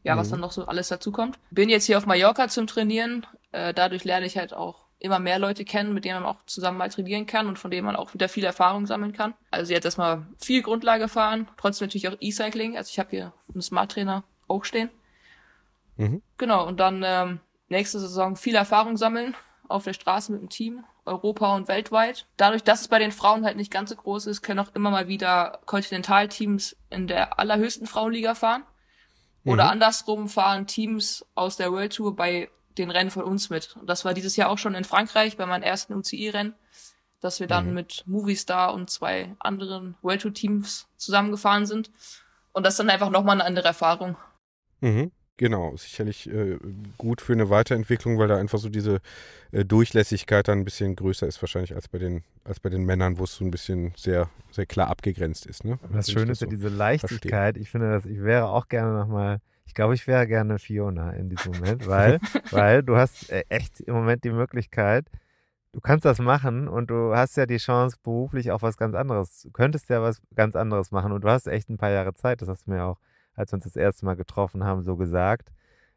ja, was dann noch so alles dazukommt. Bin jetzt hier auf Mallorca zum Trainieren. Äh, dadurch lerne ich halt auch immer mehr Leute kennen, mit denen man auch zusammen mal trainieren kann und von denen man auch wieder viel Erfahrung sammeln kann. Also jetzt erstmal viel Grundlage fahren, trotzdem natürlich auch E-Cycling. Also ich habe hier einen Smart Trainer auch stehen. Genau, und dann ähm, nächste Saison viel Erfahrung sammeln auf der Straße mit dem Team, Europa und weltweit. Dadurch, dass es bei den Frauen halt nicht ganz so groß ist, können auch immer mal wieder Kontinentalteams in der allerhöchsten Frauenliga fahren. Oder andersrum fahren Teams aus der World Tour bei den Rennen von uns mit. Und das war dieses Jahr auch schon in Frankreich bei meinem ersten UCI-Rennen, dass wir dann mit Movistar und zwei anderen World Tour Teams zusammengefahren sind. Und das ist dann einfach nochmal eine andere Erfahrung. Mhm. Genau, sicherlich äh, gut für eine Weiterentwicklung, weil da einfach so diese äh, Durchlässigkeit dann ein bisschen größer ist wahrscheinlich als bei den als bei den Männern, wo es so ein bisschen sehr sehr klar abgegrenzt ist. Ne? Das Schöne ist ja so diese Leichtigkeit. Ich finde, dass ich wäre auch gerne nochmal, ich glaube, ich wäre gerne Fiona in diesem Moment, weil, (laughs) weil du hast äh, echt im Moment die Möglichkeit, du kannst das machen und du hast ja die Chance, beruflich auch was ganz anderes. Du könntest ja was ganz anderes machen und du hast echt ein paar Jahre Zeit. Das hast du mir auch, als wir uns das erste Mal getroffen haben, so gesagt.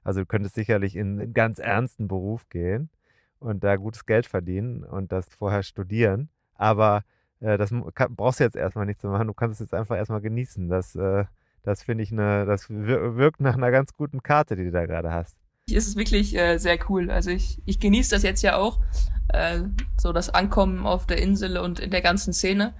Also du könntest sicherlich in einen ganz ernsten Beruf gehen und da gutes Geld verdienen und das vorher studieren. Aber äh, das kann, brauchst du jetzt erstmal nicht zu machen. Du kannst es jetzt einfach erstmal genießen. Das, äh, das finde ich eine, das wir- wirkt nach einer ganz guten Karte, die du da gerade hast. ist es wirklich äh, sehr cool. Also ich, ich genieße das jetzt ja auch, äh, so das Ankommen auf der Insel und in der ganzen Szene,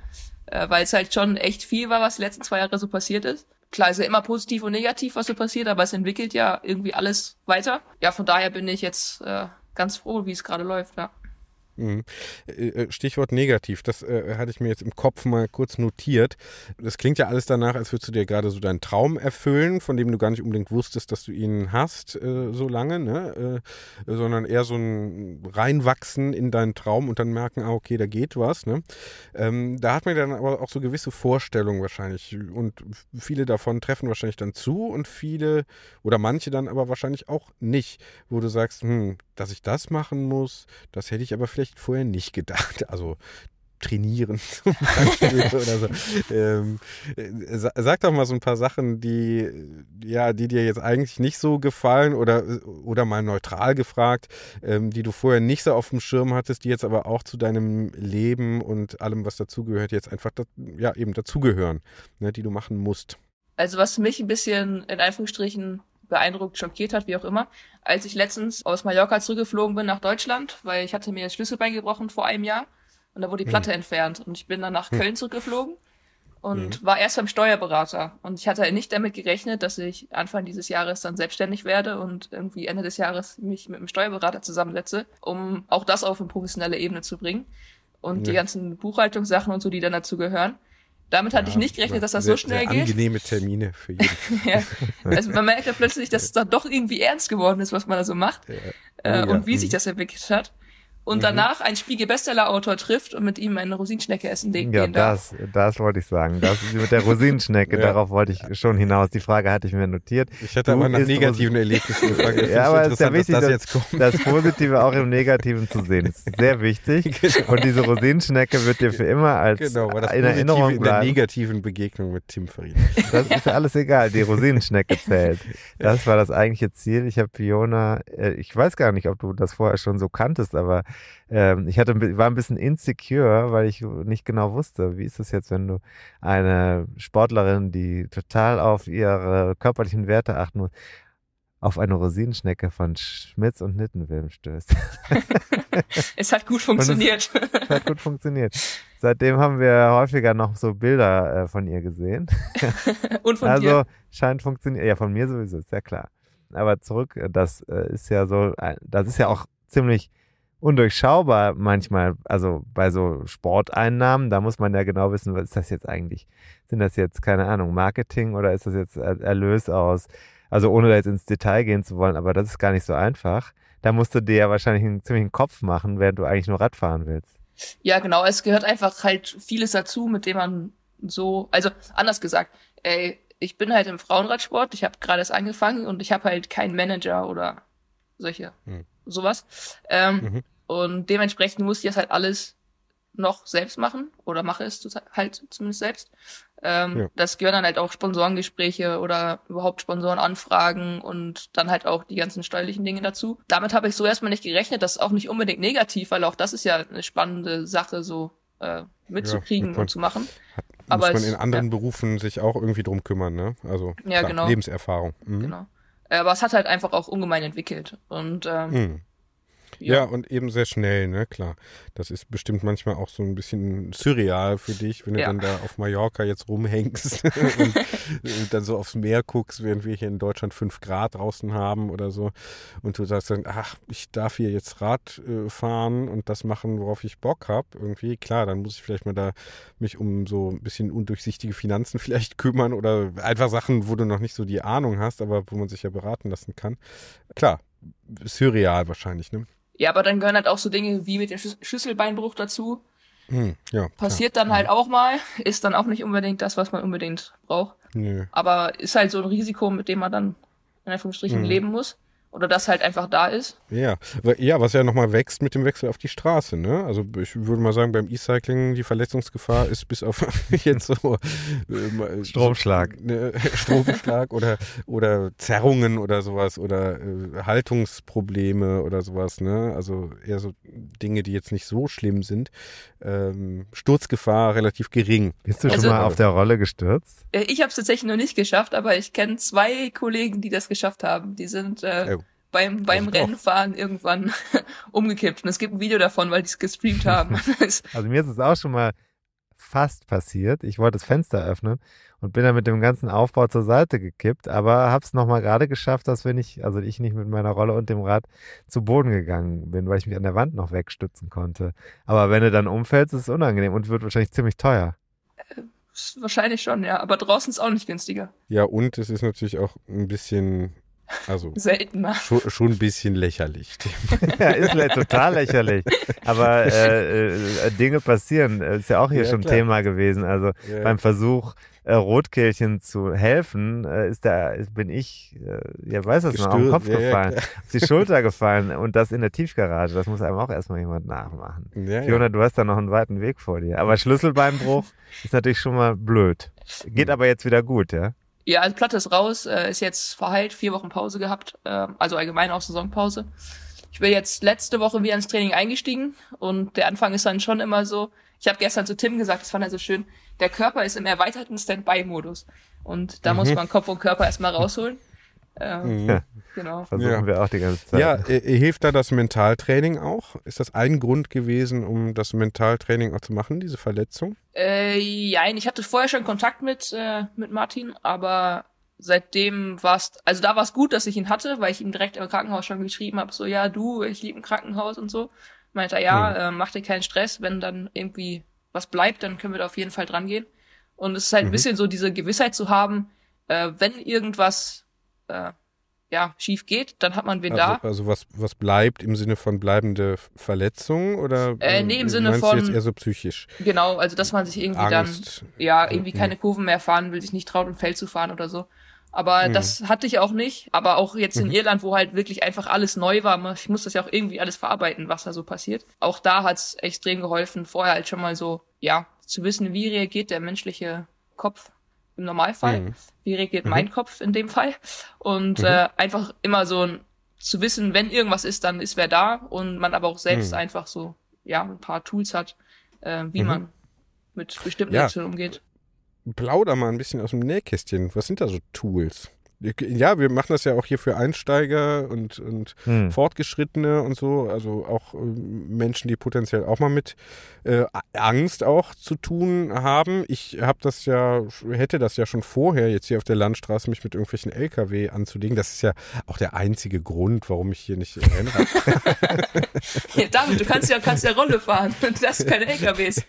äh, weil es halt schon echt viel war, was die letzten zwei Jahre so passiert ist. Klar ist ja immer positiv und negativ, was so passiert, aber es entwickelt ja irgendwie alles weiter. Ja, von daher bin ich jetzt äh, ganz froh, wie es gerade läuft, ja. Mhm. Äh, äh, Stichwort negativ, das äh, hatte ich mir jetzt im Kopf mal kurz notiert. Das klingt ja alles danach, als würdest du dir gerade so deinen Traum erfüllen, von dem du gar nicht unbedingt wusstest, dass du ihn hast äh, so lange, ne? Äh, sondern eher so ein Reinwachsen in deinen Traum und dann merken, ah, okay, da geht was. Ne? Ähm, da hat man dann aber auch so gewisse Vorstellungen wahrscheinlich und viele davon treffen wahrscheinlich dann zu und viele oder manche dann aber wahrscheinlich auch nicht, wo du sagst, hm, dass ich das machen muss, das hätte ich aber vielleicht vorher nicht gedacht. (laughs) Also trainieren (laughs) zum Beispiel (laughs) oder so. Ähm, äh, sa- sag doch mal so ein paar Sachen, die, ja, die dir jetzt eigentlich nicht so gefallen oder, oder mal neutral gefragt, ähm, die du vorher nicht so auf dem Schirm hattest, die jetzt aber auch zu deinem Leben und allem, was dazugehört, jetzt einfach da, ja, eben dazugehören, ne, die du machen musst. Also was mich ein bisschen in Anführungsstrichen beeindruckt, schockiert hat, wie auch immer, als ich letztens aus Mallorca zurückgeflogen bin nach Deutschland, weil ich hatte mir das Schlüsselbein gebrochen vor einem Jahr und da wurde die Platte entfernt und ich bin dann nach Köln zurückgeflogen und war erst beim Steuerberater und ich hatte nicht damit gerechnet, dass ich Anfang dieses Jahres dann selbstständig werde und irgendwie Ende des Jahres mich mit einem Steuerberater zusammensetze, um auch das auf eine professionelle Ebene zu bringen und die Ja. ganzen Buchhaltungssachen und so, die dann dazu ghören. Damit hatte ich nicht gerechnet, dass das so sehr, schnell sehr geht. Angenehme Termine für jeden. (laughs) Ja. Also man merkt ja plötzlich, dass es dann doch irgendwie ernst geworden ist, was man da so macht äh, Oh ja. und wie Mhm. sich das entwickelt hat. Und danach ein Spiegel-Bestseller-Autor trifft und mit ihm eine Rosinschnecke essen gehen Ja, darf. das, das wollte ich sagen. Das ist mit der Rosinenschnecke, (laughs) Ja. darauf wollte ich schon hinaus. Die Frage hatte ich mir notiert. Ich hatte Du aber nach negativen Erlebnissen (laughs) gefragt. Das Ja, aber es ist ja wichtig, dass das kommt. das Positive auch im Negativen zu sehen. Das ist sehr wichtig. (laughs) Und diese Rosinenschnecke wird dir für immer als Genau, das in Erinnerung in der bleiben. negativen Begegnung mit Tim Farin. Das ist ja alles egal. Die Rosinenschnecke zählt. Das war das eigentliche Ziel. Ich habe Fiona, äh, ich weiß gar nicht, ob du das vorher schon so kanntest, aber ähm, ich hatte, war ein bisschen insecure, weil ich nicht genau wusste, wie ist es jetzt, wenn du eine Sportlerin, die total auf ihre körperlichen Werte achten muss, auf eine Rosinenschnecke von Schmitz und Nittenwilm stößt. (laughs) Es hat gut funktioniert. Das (laughs) hat gut funktioniert. Seitdem haben wir häufiger noch so Bilder äh, von ihr gesehen. (laughs) und von also dir. scheint funktioniert. Ja, von mir sowieso, ist ja klar. Aber zurück, äh, das äh, ist ja so, äh, das ist ja auch ziemlich undurchschaubar manchmal, also bei so Sporteinnahmen, da muss man ja genau wissen, was ist das jetzt eigentlich? Sind das jetzt, keine Ahnung, Marketing oder ist das jetzt Erlös aus, also ohne da jetzt ins Detail gehen zu wollen, aber das ist gar nicht so einfach. Da musst du dir ja wahrscheinlich einen ziemlichen Kopf machen, während du eigentlich nur Radfahren willst. Ja, genau, es gehört einfach halt vieles dazu, mit dem man so, also anders gesagt, ey, ich bin halt im Frauenradsport, ich habe gerade erst angefangen und ich habe halt keinen Manager oder solche hm. sowas. Ähm, mhm. Und dementsprechend muss ich das halt alles noch selbst machen oder mache es halt zumindest selbst. Ähm, ja. Das gehören dann halt auch Sponsorengespräche oder überhaupt Sponsorenanfragen und dann halt auch die ganzen steuerlichen Dinge dazu. Damit habe ich so erstmal nicht gerechnet. Das ist auch nicht unbedingt negativ, weil auch das ist ja eine spannende Sache, so äh, mitzukriegen ja, und zu machen. Hat, Aber muss man in anderen ja. Berufen sich auch irgendwie drum kümmern, ne? Also ja, klar, genau. Lebenserfahrung. Mhm. Genau. Äh, aber es hat halt einfach auch ungemein entwickelt. Und ähm, mhm. Ja. ja. und eben sehr schnell, ne, klar. Das ist bestimmt manchmal auch so ein bisschen surreal für dich, wenn du ja. dann da auf Mallorca jetzt rumhängst (laughs) und, und, dann so aufs Meer guckst, während wir hier in Deutschland fünf Grad draußen haben oder so. Und du sagst dann, ach, ich darf hier jetzt Rad äh, fahren und das machen, worauf ich Bock habe. Irgendwie, klar, dann muss ich vielleicht mal da mich um so ein bisschen undurchsichtige Finanzen (laughs) vielleicht kümmern oder einfach Sachen, wo du noch nicht so die Ahnung hast, aber wo man sich ja beraten lassen kann. Klar, surreal wahrscheinlich, ne? Ja, aber dann gehören halt auch so Dinge wie mit dem Schlüsselbeinbruch dazu. Hm, ja, Passiert klar. dann halt auch mal, ist dann auch nicht unbedingt das, was man unbedingt braucht. Nö. Aber ist halt so ein Risiko, mit dem man dann in Anführungsstrichen hm. leben muss oder das halt einfach da ist. Ja, ja was ja nochmal wächst mit dem Wechsel auf die Straße. Ne? Also ich würde mal sagen, beim E-Cycling die Verletzungsgefahr ist bis auf (laughs) jetzt so äh, Stromschlag, ne, (laughs) Stromschlag oder oder Zerrungen oder sowas oder äh, Haltungsprobleme oder sowas. Ne? Also eher so Dinge, die jetzt nicht so schlimm sind. Ähm, Sturzgefahr relativ gering. Bist du also, schon mal auf der Rolle gestürzt? Äh, ich habe es tatsächlich noch nicht geschafft, aber ich kenne zwei Kollegen, die das geschafft haben. Die sind äh, oh beim, beim Rennfahren irgendwann (laughs) umgekippt. Und es gibt ein Video davon, weil die es gestreamt haben. (laughs) (laughs) also mir ist es auch schon mal fast passiert. Ich wollte das Fenster öffnen und bin dann mit dem ganzen Aufbau zur Seite gekippt, aber habe es nochmal gerade geschafft, dass wenn ich, also ich nicht mit meiner Rolle und dem Rad zu Boden gegangen bin, weil ich mich an der Wand noch wegstützen konnte. Aber wenn du dann umfällst, ist es unangenehm und wird wahrscheinlich ziemlich teuer. Äh, wahrscheinlich schon, ja. Aber draußen ist auch nicht günstiger. Ja, und es ist natürlich auch ein bisschen also seltener. Schon, schon ein bisschen lächerlich. (laughs) ja, ist total lächerlich. Aber äh, äh, Dinge passieren. Ist ja auch hier ja, schon klar. Thema gewesen. Also ja. beim Versuch, äh, Rotkehlchen zu helfen, äh, ist da, bin ich, äh, ja, weiß das noch, auf den Kopf ja, gefallen, ja, auf die Schulter gefallen und das in der Tiefgarage. Das muss einem auch erstmal jemand nachmachen. Ja, Fiona, du hast da noch einen weiten Weg vor dir. Aber Schlüsselbeinbruch ist natürlich schon mal blöd. Geht hm. aber jetzt wieder gut, ja? Ja, also Platte ist raus, äh, ist jetzt verheilt, vier Wochen Pause gehabt, äh, also allgemein auch Saisonpause. Ich bin jetzt letzte Woche wieder ins Training eingestiegen und der Anfang ist dann schon immer so, ich habe gestern zu Tim gesagt, das fand er so schön, der Körper ist im erweiterten Standby-Modus und da mhm. muss man Kopf und Körper erstmal rausholen. Ähm, mhm. (laughs) Genau. Versuchen ja. wir auch die ganze Zeit. Ja, äh, hilft da das Mentaltraining auch? Ist das ein Grund gewesen, um das Mentaltraining auch zu machen, diese Verletzung? Äh, ja, ich hatte vorher schon Kontakt mit, äh, mit Martin, aber seitdem war es, also da war es gut, dass ich ihn hatte, weil ich ihm direkt im Krankenhaus schon geschrieben habe, so, ja, du, ich liebe im Krankenhaus und so. Meinte er, ja, hm. äh, mach dir keinen Stress, wenn dann irgendwie was bleibt, dann können wir da auf jeden Fall dran gehen. Und es ist halt mhm. ein bisschen so diese Gewissheit zu haben, äh, wenn irgendwas äh, ja, schief geht, dann hat man wen also, da. Also was, was bleibt im Sinne von bleibende Verletzungen oder äh, nee, im Sinne von jetzt eher so psychisch? Genau, also dass man sich irgendwie Angst. dann ja irgendwie mhm. keine Kurven mehr fahren will, sich nicht traut, ein Feld zu fahren oder so. Aber mhm. das hatte ich auch nicht. Aber auch jetzt in mhm. Irland, wo halt wirklich einfach alles neu war, ich muss das ja auch irgendwie alles verarbeiten, was da so passiert. Auch da hat's extrem geholfen, vorher halt schon mal so, ja, zu wissen, wie reagiert der menschliche Kopf im Normalfall. Mhm. Wie reagiert mhm. mein Kopf in dem Fall? Und mhm. äh, einfach immer so ein, zu wissen, wenn irgendwas ist, dann ist wer da und man aber auch selbst mhm. einfach so, ja, ein paar Tools hat, äh, wie mhm. man mit bestimmten ja. umgeht. Plauder mal ein bisschen aus dem Nähkästchen. Was sind da so Tools? Ja, wir machen das ja auch hier für Einsteiger und, und Hm. Fortgeschrittene und so, also auch äh, Menschen, die potenziell auch mal mit äh, Angst auch zu tun haben. Ich habe das ja, hätte das ja schon vorher jetzt hier auf der Landstraße mich mit irgendwelchen LKW anzulegen. Das ist ja auch der einzige Grund, warum ich hier nicht Rennrad (laughs) Ja, David, du kannst ja, kannst ja Rolle fahren. Das sind keine LKWs.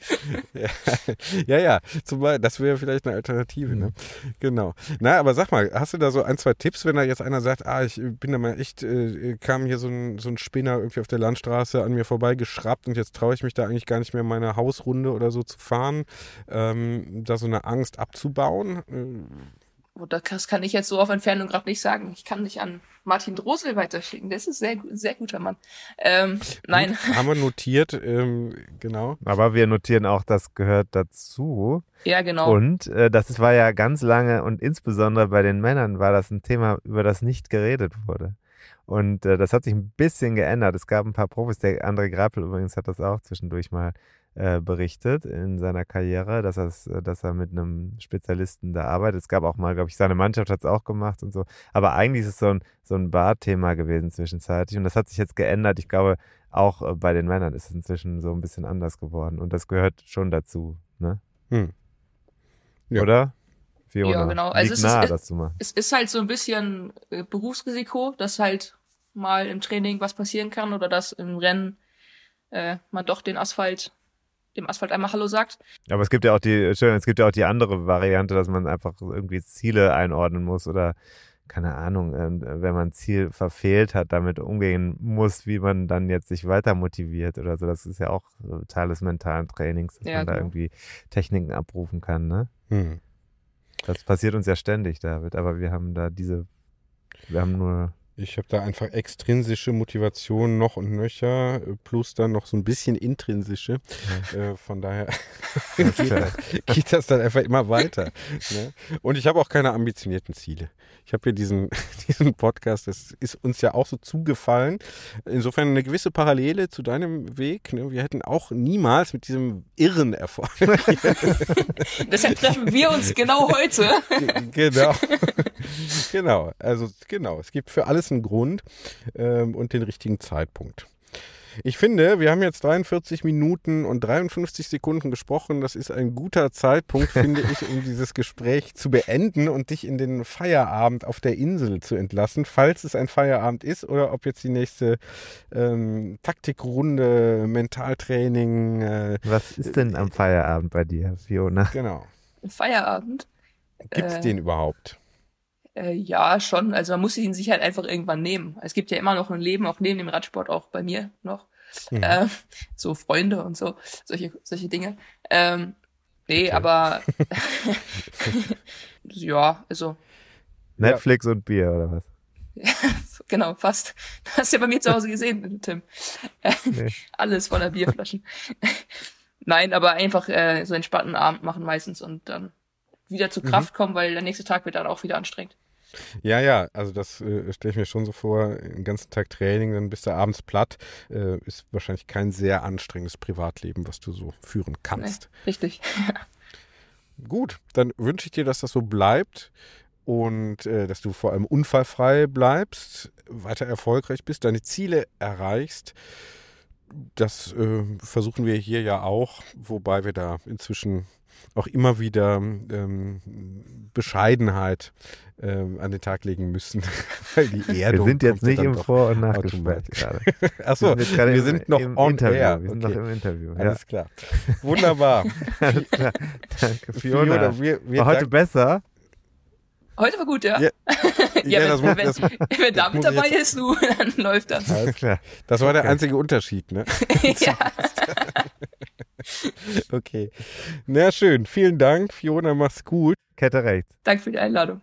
(laughs) ja, ja, zum Beispiel, das wäre vielleicht eine Alternative, ne? Genau. Na, aber sag mal, hast du da so ein, zwei Tipps, wenn da jetzt einer sagt, ah, ich bin da mal echt, äh, kam hier so ein, so ein Spinner irgendwie auf der Landstraße an mir vorbei geschraubt und jetzt traue ich mich da eigentlich gar nicht mehr meine Hausrunde oder so zu fahren, ähm, da so eine Angst abzubauen. Äh, das kann ich jetzt so auf Entfernung gerade nicht sagen. Ich kann dich an Martin Drosel weiterschicken. Das ist ein sehr, sehr guter Mann. Ähm, nein. Gut, (laughs) haben wir notiert, ähm, genau. Aber wir notieren auch, das gehört dazu. Ja, genau. Und äh, das war ja ganz lange und insbesondere bei den Männern war das ein Thema, über das nicht geredet wurde. Und äh, das hat sich ein bisschen geändert. Es gab ein paar Profis, der André Greipel übrigens hat das auch zwischendurch mal äh, berichtet in seiner Karriere, dass, äh, dass er mit einem Spezialisten da arbeitet. Es gab auch mal, glaube ich, seine Mannschaft hat es auch gemacht und so. Aber eigentlich ist es so ein, so ein Barthema gewesen zwischenzeitlich. Und das hat sich jetzt geändert. Ich glaube, auch äh, bei den Männern ist es inzwischen so ein bisschen anders geworden. Und das gehört schon dazu, ne? Hm. Ja. Oder? Fiona, Ja, genau. Also es ist- nahe, es- das zu machen. es ist halt so ein bisschen Berufsrisiko, dass halt mal im Training was passieren kann oder dass im Rennen äh, man doch den Asphalt, dem Asphalt einmal Hallo sagt. Aber es gibt ja auch die, Entschuldigung, es gibt ja auch die andere Variante, dass man einfach irgendwie Ziele einordnen muss oder keine Ahnung, ähm, wenn man ein Ziel verfehlt hat, damit umgehen muss, wie man dann jetzt sich weiter motiviert oder so. Das ist ja auch Teil des mentalen Trainings, dass Ja, man da genau. irgendwie Techniken abrufen kann, ne? Hm. Das passiert uns ja ständig, David, aber wir haben da diese, wir haben nur, Ich habe da einfach extrinsische Motivation noch und nöcher, äh, plus dann noch so ein bisschen intrinsische. Äh, von daher geht, das, (laughs) geht das dann einfach immer weiter. Ne? Und ich habe auch keine ambitionierten Ziele. Ich habe hier diesen, (laughs) diesen Podcast, das ist uns ja auch so zugefallen. Insofern eine gewisse Parallele zu deinem Weg. Ne? Wir hätten auch niemals mit diesem irren Erfolg. (laughs) Deshalb treffen wir uns genau heute. (laughs) genau. genau. Also genau. Es gibt für alles einen Grund ähm, und den richtigen Zeitpunkt. Ich finde, wir haben jetzt 43 Minuten und 53 Sekunden gesprochen. Das ist ein guter Zeitpunkt, finde ich, um dieses Gespräch zu beenden und dich in den Feierabend auf der Insel zu entlassen, falls es ein Feierabend ist oder ob jetzt die nächste ähm, Taktikrunde, Mentaltraining, äh, was ist denn am Feierabend bei dir, Fiona? genau. Feierabend. Gibt es Äh, den überhaupt? Äh, ja, schon. Also man muss ihn sich halt einfach irgendwann nehmen. Es gibt ja immer noch ein Leben, auch neben dem Radsport, auch bei mir noch. Mhm. Äh, so Freunde und so, solche, solche Dinge. Ähm, nee, Okay. aber (laughs) (laughs) ja, also Netflix und Bier oder was? (laughs) genau, fast. Das hast du ja bei mir zu Hause gesehen, Tim. Nee. Alles voller Bierflaschen. Nein, aber einfach äh, so entspannten Abend machen meistens und dann wieder Mhm. zur Kraft kommen, weil der nächste Tag wird dann auch wieder anstrengend. Ja, ja, also das äh, stelle ich mir schon so vor, den ganzen Tag Training, dann bist du abends platt. Äh, ist wahrscheinlich kein sehr anstrengendes Privatleben, was du so führen Nee, kannst. richtig. (laughs) Gut, dann wünsche ich dir, dass das so bleibt und äh, dass du vor allem unfallfrei bleibst, weiter erfolgreich bist, deine Ziele erreichst. Das äh, versuchen wir hier ja auch, wobei wir da inzwischen auch immer wieder ähm, Bescheidenheit ähm, an den Tag legen müssen, (laughs) weil die Wir Erdung sind jetzt nicht im Vor- und Nachgespräch gerade. (laughs) Achso, wir im- sind noch im on Interview. air. Wir sind Okay. noch im Interview. Ja. Alles klar. Wunderbar. (laughs) Alles klar. Danke, Fiona. Fiona, wir, wir War heute danken- besser? Heute war gut, ja. Ja. Ja, Ja, das wenn, muss- wenn, das- wenn David dabei jetzt- ist, du, dann läuft das. Alles klar. Das war der einzige Unterschied, ne? ja. (laughs) Okay. Na schön. Vielen Dank, Fiona. Mach's gut. Kette rechts. Danke für die Einladung.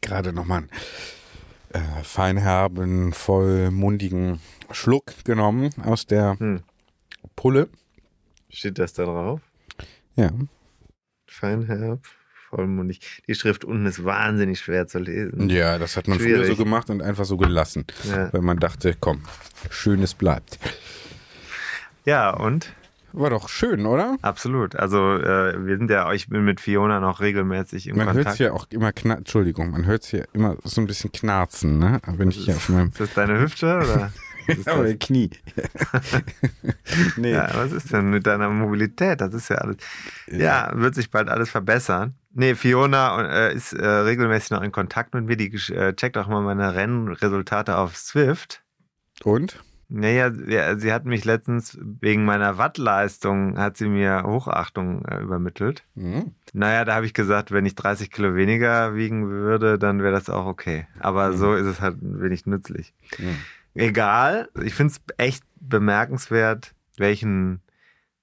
Gerade nochmal einen äh, feinherben, vollmundigen Schluck genommen aus der Hm. Pulle. Steht das da drauf? Ja. Feinherb, vollmundig. Die Schrift unten ist wahnsinnig schwer zu lesen. Ja, das hat man früher Schwierig. so gemacht und einfach so gelassen. Ja. Weil man dachte, komm, schönes bleibt. Ja, und? War doch schön, oder? Absolut. Also äh, wir sind ja, ich bin mit Fiona noch regelmäßig im Man hört Kontakt. hier auch immer Entschuldigung, man hört hier immer so ein bisschen knarzen, ne? Wenn ich hier auf meinem Ist das deine Hüfte oder? (laughs) Aber? Knie. (laughs) nee. Ja, was ist denn mit deiner Mobilität? Das ist ja alles. Ja, wird sich bald alles verbessern. Nee, Fiona äh, ist äh, regelmäßig noch in Kontakt mit mir. Die äh, checkt auch mal meine Rennresultate auf Swift. Und? Naja, ja, sie hat mich letztens wegen meiner Wattleistung, hat sie mir Hochachtung äh, übermittelt. Hm. Naja, da habe ich gesagt, wenn ich 30 Kilo weniger wiegen würde, dann wäre das auch okay. Aber so ist es halt wenig nützlich. Mhm. Egal, ich finde es echt bemerkenswert, welchen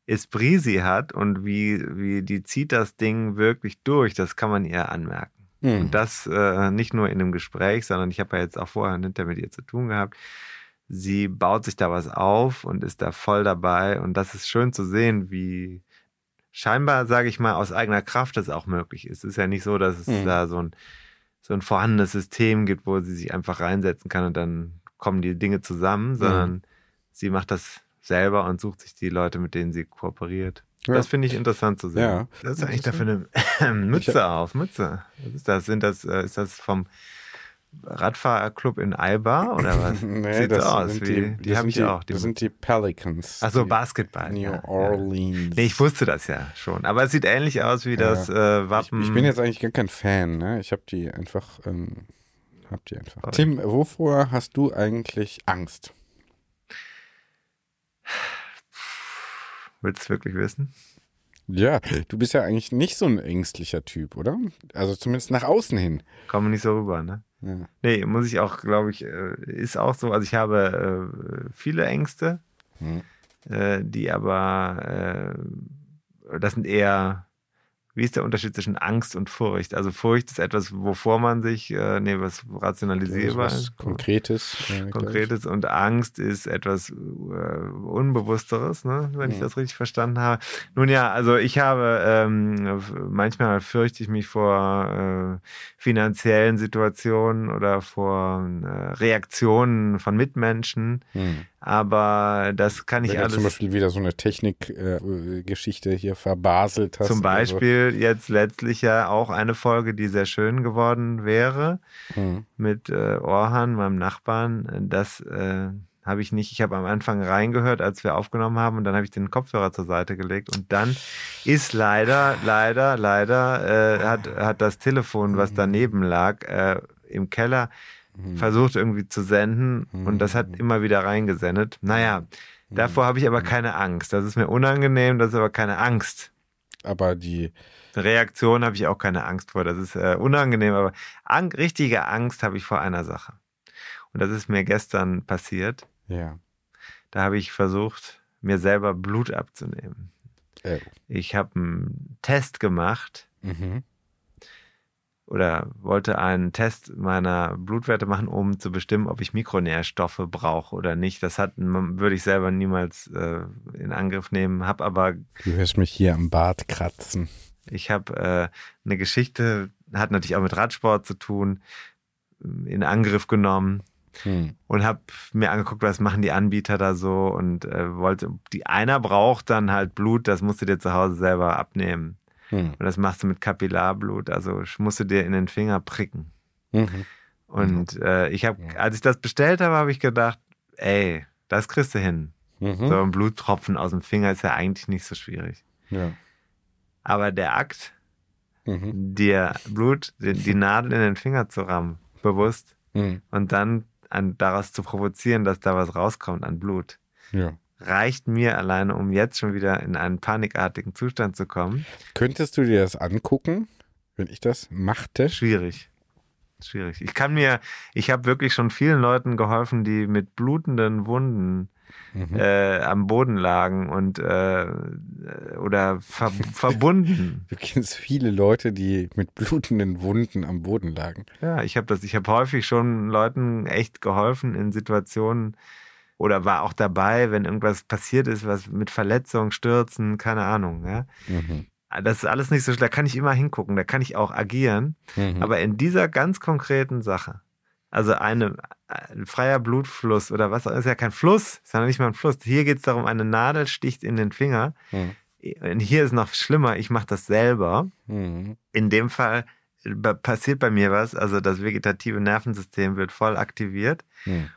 Esprit sie hat und wie, wie die zieht das Ding wirklich durch. Das kann man ihr anmerken. Hm. Und das äh, nicht nur in einem Gespräch, sondern ich habe ja jetzt auch vorher und hinterher mit ihr zu tun gehabt. Sie baut sich da was auf und ist da voll dabei. Und das ist schön zu sehen, wie scheinbar, sage ich mal, aus eigener Kraft das auch möglich ist. Es ist ja nicht so, dass es Mhm. da so ein, so ein vorhandenes System gibt, wo sie sich einfach reinsetzen kann und dann kommen die Dinge zusammen, sondern sie macht das selber und sucht sich die Leute, mit denen sie kooperiert. Ja. Das finde ich interessant zu sehen. Ja. Das ist eigentlich dafür eine (laughs) Mütze auf, Mütze. Was ist das? Sind das, äh, ist das vom Radfahrerclub in Alba oder (laughs) was? Nee, Sieht das so aus sind wie, die, die, das habe sind ich auch. Die das sind die Pelicans. Achso, die Basketball. New ja, ja. Orleans. Nee, ich wusste das ja schon. Aber es sieht ähnlich aus wie das äh, ich, Wappen. ich bin jetzt eigentlich gar kein Fan, ne? Ich habe die einfach, ähm, hab die einfach. Tim, wovor hast du eigentlich Angst? Willst du wirklich wissen? Ja, du bist ja eigentlich nicht so ein ängstlicher Typ, oder? Also zumindest nach außen hin. Kommen nicht so rüber, ne? Ja. Nee, muss ich auch, glaube ich, äh, ist auch so. Also ich habe äh, viele Ängste, Hm. äh, die aber, äh, das sind eher, wie ist der Unterschied zwischen Angst und Furcht? Also Furcht ist etwas, wovor man sich, äh, nee, was rationalisierbar was ist. Konkretes. äh, ich. Konkretes und Angst ist etwas äh, Unbewussteres, ne? wenn ich Mhm. das richtig verstanden habe. Nun ja, also ich habe ähm, manchmal fürchte ich mich vor äh, finanziellen Situationen oder vor äh, Reaktionen von Mitmenschen, Hm. Aber das kann ich Wenn du alles. zum Beispiel wieder so eine Technikgeschichte hier verbaselt hast. Zum oder so. Beispiel jetzt letztlich ja auch eine Folge, die sehr schön geworden wäre. Hm. mit äh, Orhan, meinem Nachbarn. Das äh, habe ich nicht. Ich habe am Anfang reingehört, als wir aufgenommen haben, und dann habe ich den Kopfhörer zur Seite gelegt. Und dann ist leider, leider, leider äh, hat, hat das Telefon, was daneben lag, äh, im Keller versucht irgendwie zu senden. Und das hat immer wieder reingesendet. Naja, davor habe ich aber keine Angst. Das ist mir unangenehm, das ist aber keine Angst. Aber die, Reaktion habe ich auch keine Angst vor. Das ist äh, unangenehm, aber ang richtige Angst habe ich vor einer Sache. Und das ist mir gestern passiert. ja. Da habe ich versucht, mir selber Blut abzunehmen. Äh, Ich habe einen Test gemacht mhm. Oder wollte einen Test meiner Blutwerte machen, um zu bestimmen, ob ich Mikronährstoffe brauche oder nicht. Das hat, würde ich selber niemals äh, in Angriff nehmen, habe aber Du hörst mich hier am Bart kratzen. Ich habe äh, eine Geschichte, hat natürlich auch mit Radsport zu tun, in Angriff genommen Hm. und habe mir angeguckt, was machen die Anbieter da so und äh, wollte, die einer braucht dann halt Blut, das musst du dir zu Hause selber abnehmen. Hm. Und das machst du mit Kapillarblut, also musst du dir in den Finger pricken. Mhm. Und äh, ich habe, als ich das bestellt habe, habe ich gedacht, ey, das kriegst du hin. Mhm. So ein Bluttropfen aus dem Finger ist ja eigentlich nicht so schwierig. Ja. Aber der Akt, Mhm. dir Blut, die, die Nadel in den Finger zu rammen, bewusst, Mhm. und dann an, daraus zu provozieren, dass da was rauskommt an Blut, Ja. Reicht mir alleine, um jetzt schon wieder in einen panikartigen Zustand zu kommen. Könntest du dir das angucken, wenn ich das machte? Schwierig. Schwierig. Ich kann mir, ich habe wirklich schon vielen Leuten geholfen, die mit blutenden Wunden Mhm. äh, am Boden lagen und äh, oder ver (laughs) verbunden. Du kennst viele Leute, die mit blutenden Wunden am Boden lagen. Ja, ich habe das, ich habe häufig schon Leuten echt geholfen in Situationen oder war auch dabei, wenn irgendwas passiert ist, was mit Verletzungen, Stürzen, keine Ahnung, ja. Mhm. das ist alles nicht so schlimm. Da kann ich immer hingucken, da kann ich auch agieren. Mhm. Aber in dieser ganz konkreten Sache, also eine, ein freier Blutfluss oder was, ist ja kein Fluss, ist ja nicht mal ein Fluss. Hier geht es darum, eine Nadel sticht in den Finger. Mhm. Und hier ist noch schlimmer, ich mache das selber. Mhm. In dem Fall äh, passiert bei mir was, also das vegetative Nervensystem wird voll aktiviert. Mhm.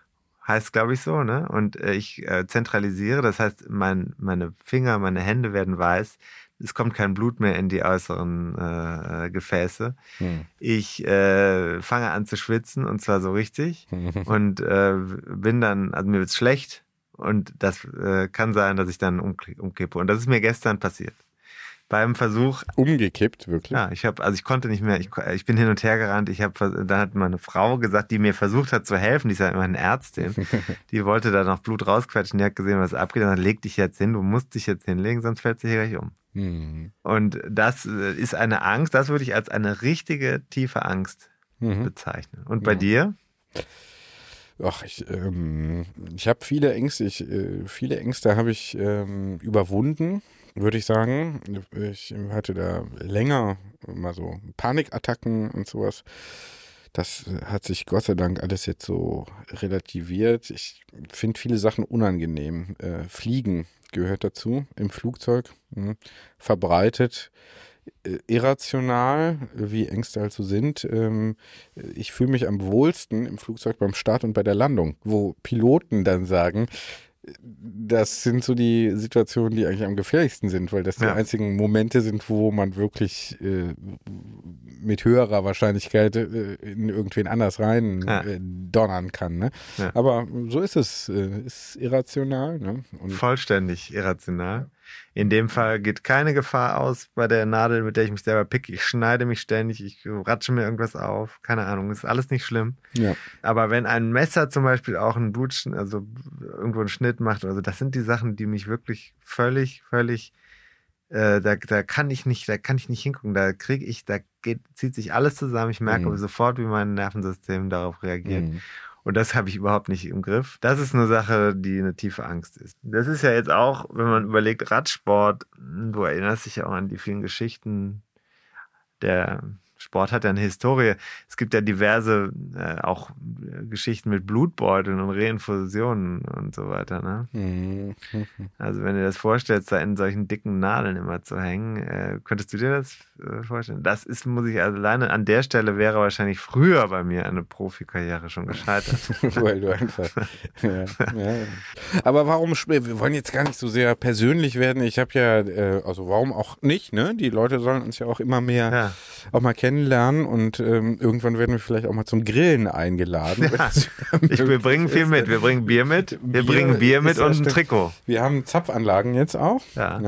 Heißt, glaube ich, so, ne? Und äh, ich äh, zentralisiere, das heißt, mein, meine Finger, meine Hände werden weiß. Es kommt kein Blut mehr in die äußeren äh, Gefäße. Mhm. Ich äh, fange an zu schwitzen und zwar so richtig (laughs) und äh, bin dann, also mir wird's schlecht und das äh, kann sein, dass ich dann umk- umkippe. Und das ist mir gestern passiert. Beim Versuch, Umgekippt, wirklich. ja, ich habe, also ich konnte nicht mehr, ich, ich bin hin und her gerannt. Ich habe, dann hat meine Frau gesagt, die mir versucht hat zu helfen, die ist ja immer eine Ärztin, (laughs) die wollte da noch Blut rausquetschen, die hat gesehen, was abgeht, und dann leg dich jetzt hin, du musst dich jetzt hinlegen, sonst fällst du hier gleich um. Mhm. Und das äh, ist eine Angst, das würde ich als eine richtige tiefe Angst Mhm. bezeichnen. Und bei dir? Ach, ich, ähm, ich habe viele Ängste. Ich, äh, viele Ängste habe ich ähm, überwunden, würde ich sagen. Ich hatte da länger mal so Panikattacken und sowas. Das hat sich Gott sei Dank alles jetzt so relativiert. Ich finde viele Sachen unangenehm. Äh, Fliegen gehört dazu im Flugzeug. Mhm. Verbreitet äh, irrational, wie Ängste halt so sind. Ähm, ich fühle mich am wohlsten im Flugzeug beim Start und bei der Landung, wo Piloten dann sagen, das sind so die Situationen, die eigentlich am gefährlichsten sind, weil das Ja. die einzigen Momente sind, wo man wirklich äh, mit höherer Wahrscheinlichkeit äh, in irgendwen anders rein Ja. äh, donnern kann. Ne? Ja. Aber so ist es. Äh, ist irrational. Ne? Und Vollständig irrational. In dem Fall geht keine Gefahr aus bei der Nadel, mit der ich mich selber picke. Ich schneide mich ständig, ich ratsche mir irgendwas auf. Keine Ahnung, ist alles nicht schlimm. ja. Aber wenn ein Messer zum Beispiel auch einen Blut, also irgendwo einen Schnitt macht, also das sind die Sachen, die mich wirklich völlig, völlig, äh, da, da kann ich nicht, da kann ich nicht hingucken. Da kriege ich, da geht, zieht sich alles zusammen. Ich merke Mhm. sofort, wie mein Nervensystem darauf reagiert. Mhm. Und das habe ich überhaupt nicht im Griff. Das ist eine Sache, die eine tiefe Angst ist. Das ist ja jetzt auch, wenn man überlegt, Radsport, du erinnerst dich ja auch an die vielen Geschichten. Der Sport hat ja eine Historie. Es gibt ja diverse äh, auch äh, Geschichten mit Blutbeuteln und Reinfusionen und so weiter. Ne? Mhm. Also wenn du dir das vorstellst, da in solchen dicken Nadeln immer zu hängen, äh, könntest du dir das äh, vorstellen? Das ist, muss ich also alleine an der Stelle wäre wahrscheinlich früher bei mir eine Profikarriere schon gescheitert. (laughs) Weil du einfach. ja, ja. Aber warum, wir wollen jetzt gar nicht so sehr persönlich werden. Ich habe ja, äh, also warum auch nicht, ne? Die Leute sollen uns ja auch immer mehr Ja. auch mal kennenlernen und ähm, irgendwann werden wir vielleicht auch mal zum Grillen eingeladen. (laughs) Ich, wir bringen viel mit. Wir bringen Bier mit. Wir Bier bringen Bier mit ja und ein. Trikot. Wir haben Zapfanlagen jetzt auch. Ja.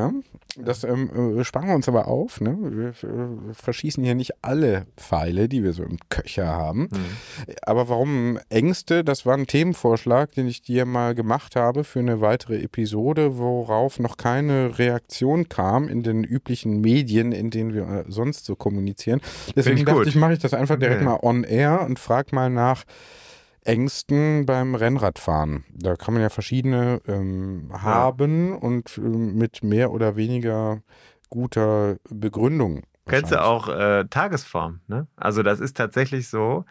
Das ähm, äh, sparen wir uns aber auf. Ne? Wir verschießen hier nicht alle Pfeile, die wir so im Köcher haben. Aber warum Ängste? Das war ein Themenvorschlag, den ich dir mal gemacht habe für eine weitere Episode, worauf noch keine Reaktion kam in den üblichen Medien, in denen wir äh, sonst so kommunizieren. Deswegen ich dachte gut. ich, mache ich das einfach direkt Okay. mal on air und frag mal nach Ängsten beim Rennradfahren. Da kann man ja verschiedene ähm, haben und ähm, mit mehr oder weniger guter Begründung. Kennst du auch äh, Tagesform? Ne? Also das ist tatsächlich so.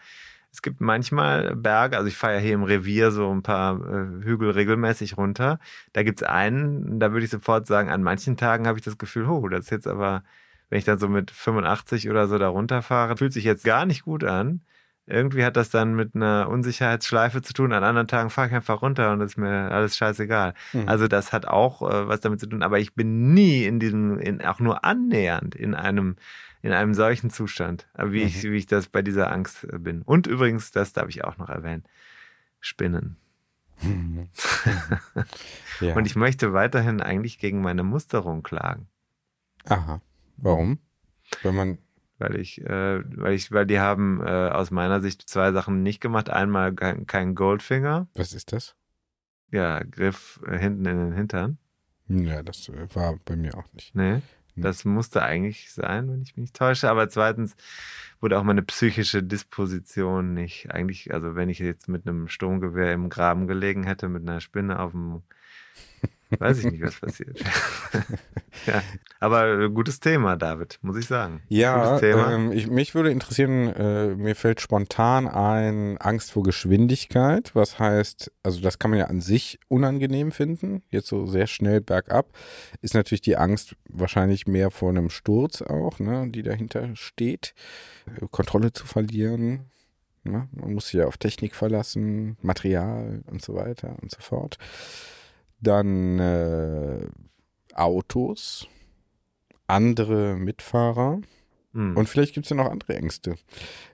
Es gibt manchmal Berge, also ich fahre ja hier im Revier so ein paar äh, Hügel regelmäßig runter. Da gibt's einen, da würde ich sofort sagen, an manchen Tagen habe ich das Gefühl, oh, das ist jetzt aber, wenn ich dann so mit 85 oder so da runterfahre, fühlt sich jetzt gar nicht gut an. Irgendwie hat das dann mit einer Unsicherheitsschleife zu tun. An anderen Tagen fahre ich einfach runter und ist mir alles scheißegal. Also das hat auch äh, was damit zu tun. Aber ich bin nie in diesem, in, auch nur annähernd in einem, in einem solchen Zustand, äh, wie, ich, wie ich das bei dieser Angst äh, bin. Und übrigens, das darf ich auch noch erwähnen, Spinnen. (laughs) Ja. Und ich möchte weiterhin eigentlich gegen meine Musterung klagen. Aha. Warum? Wenn man. Weil ich, äh, weil ich, weil die haben äh, aus meiner Sicht zwei Sachen nicht gemacht. Einmal kein, kein Goldfinger, Was ist das? ja, Griff äh, hinten in den Hintern. Ja, das äh, war bei mir auch nicht. Nee, das musste eigentlich sein, wenn ich mich nicht täusche. Aber zweitens wurde auch meine psychische Disposition nicht eigentlich, also wenn ich jetzt mit einem Sturmgewehr im Graben gelegen hätte, mit einer Spinne auf dem weiß ich nicht, was passiert. (laughs) ja. Aber äh, gutes Thema, David, muss ich sagen. Ja, gutes Thema. ähm, ich, mich würde interessieren, äh, mir fällt spontan ein Angst vor Geschwindigkeit, was heißt, also das kann man ja an sich unangenehm finden, jetzt so sehr schnell bergab, ist natürlich die Angst wahrscheinlich mehr vor einem Sturz auch, ne, die dahinter steht, äh, Kontrolle zu verlieren. Ne? Man muss sich ja auf Technik verlassen, Material und so weiter und so fort. Dann äh, Autos, andere Mitfahrer. Hm. Und vielleicht gibt es ja noch andere Ängste,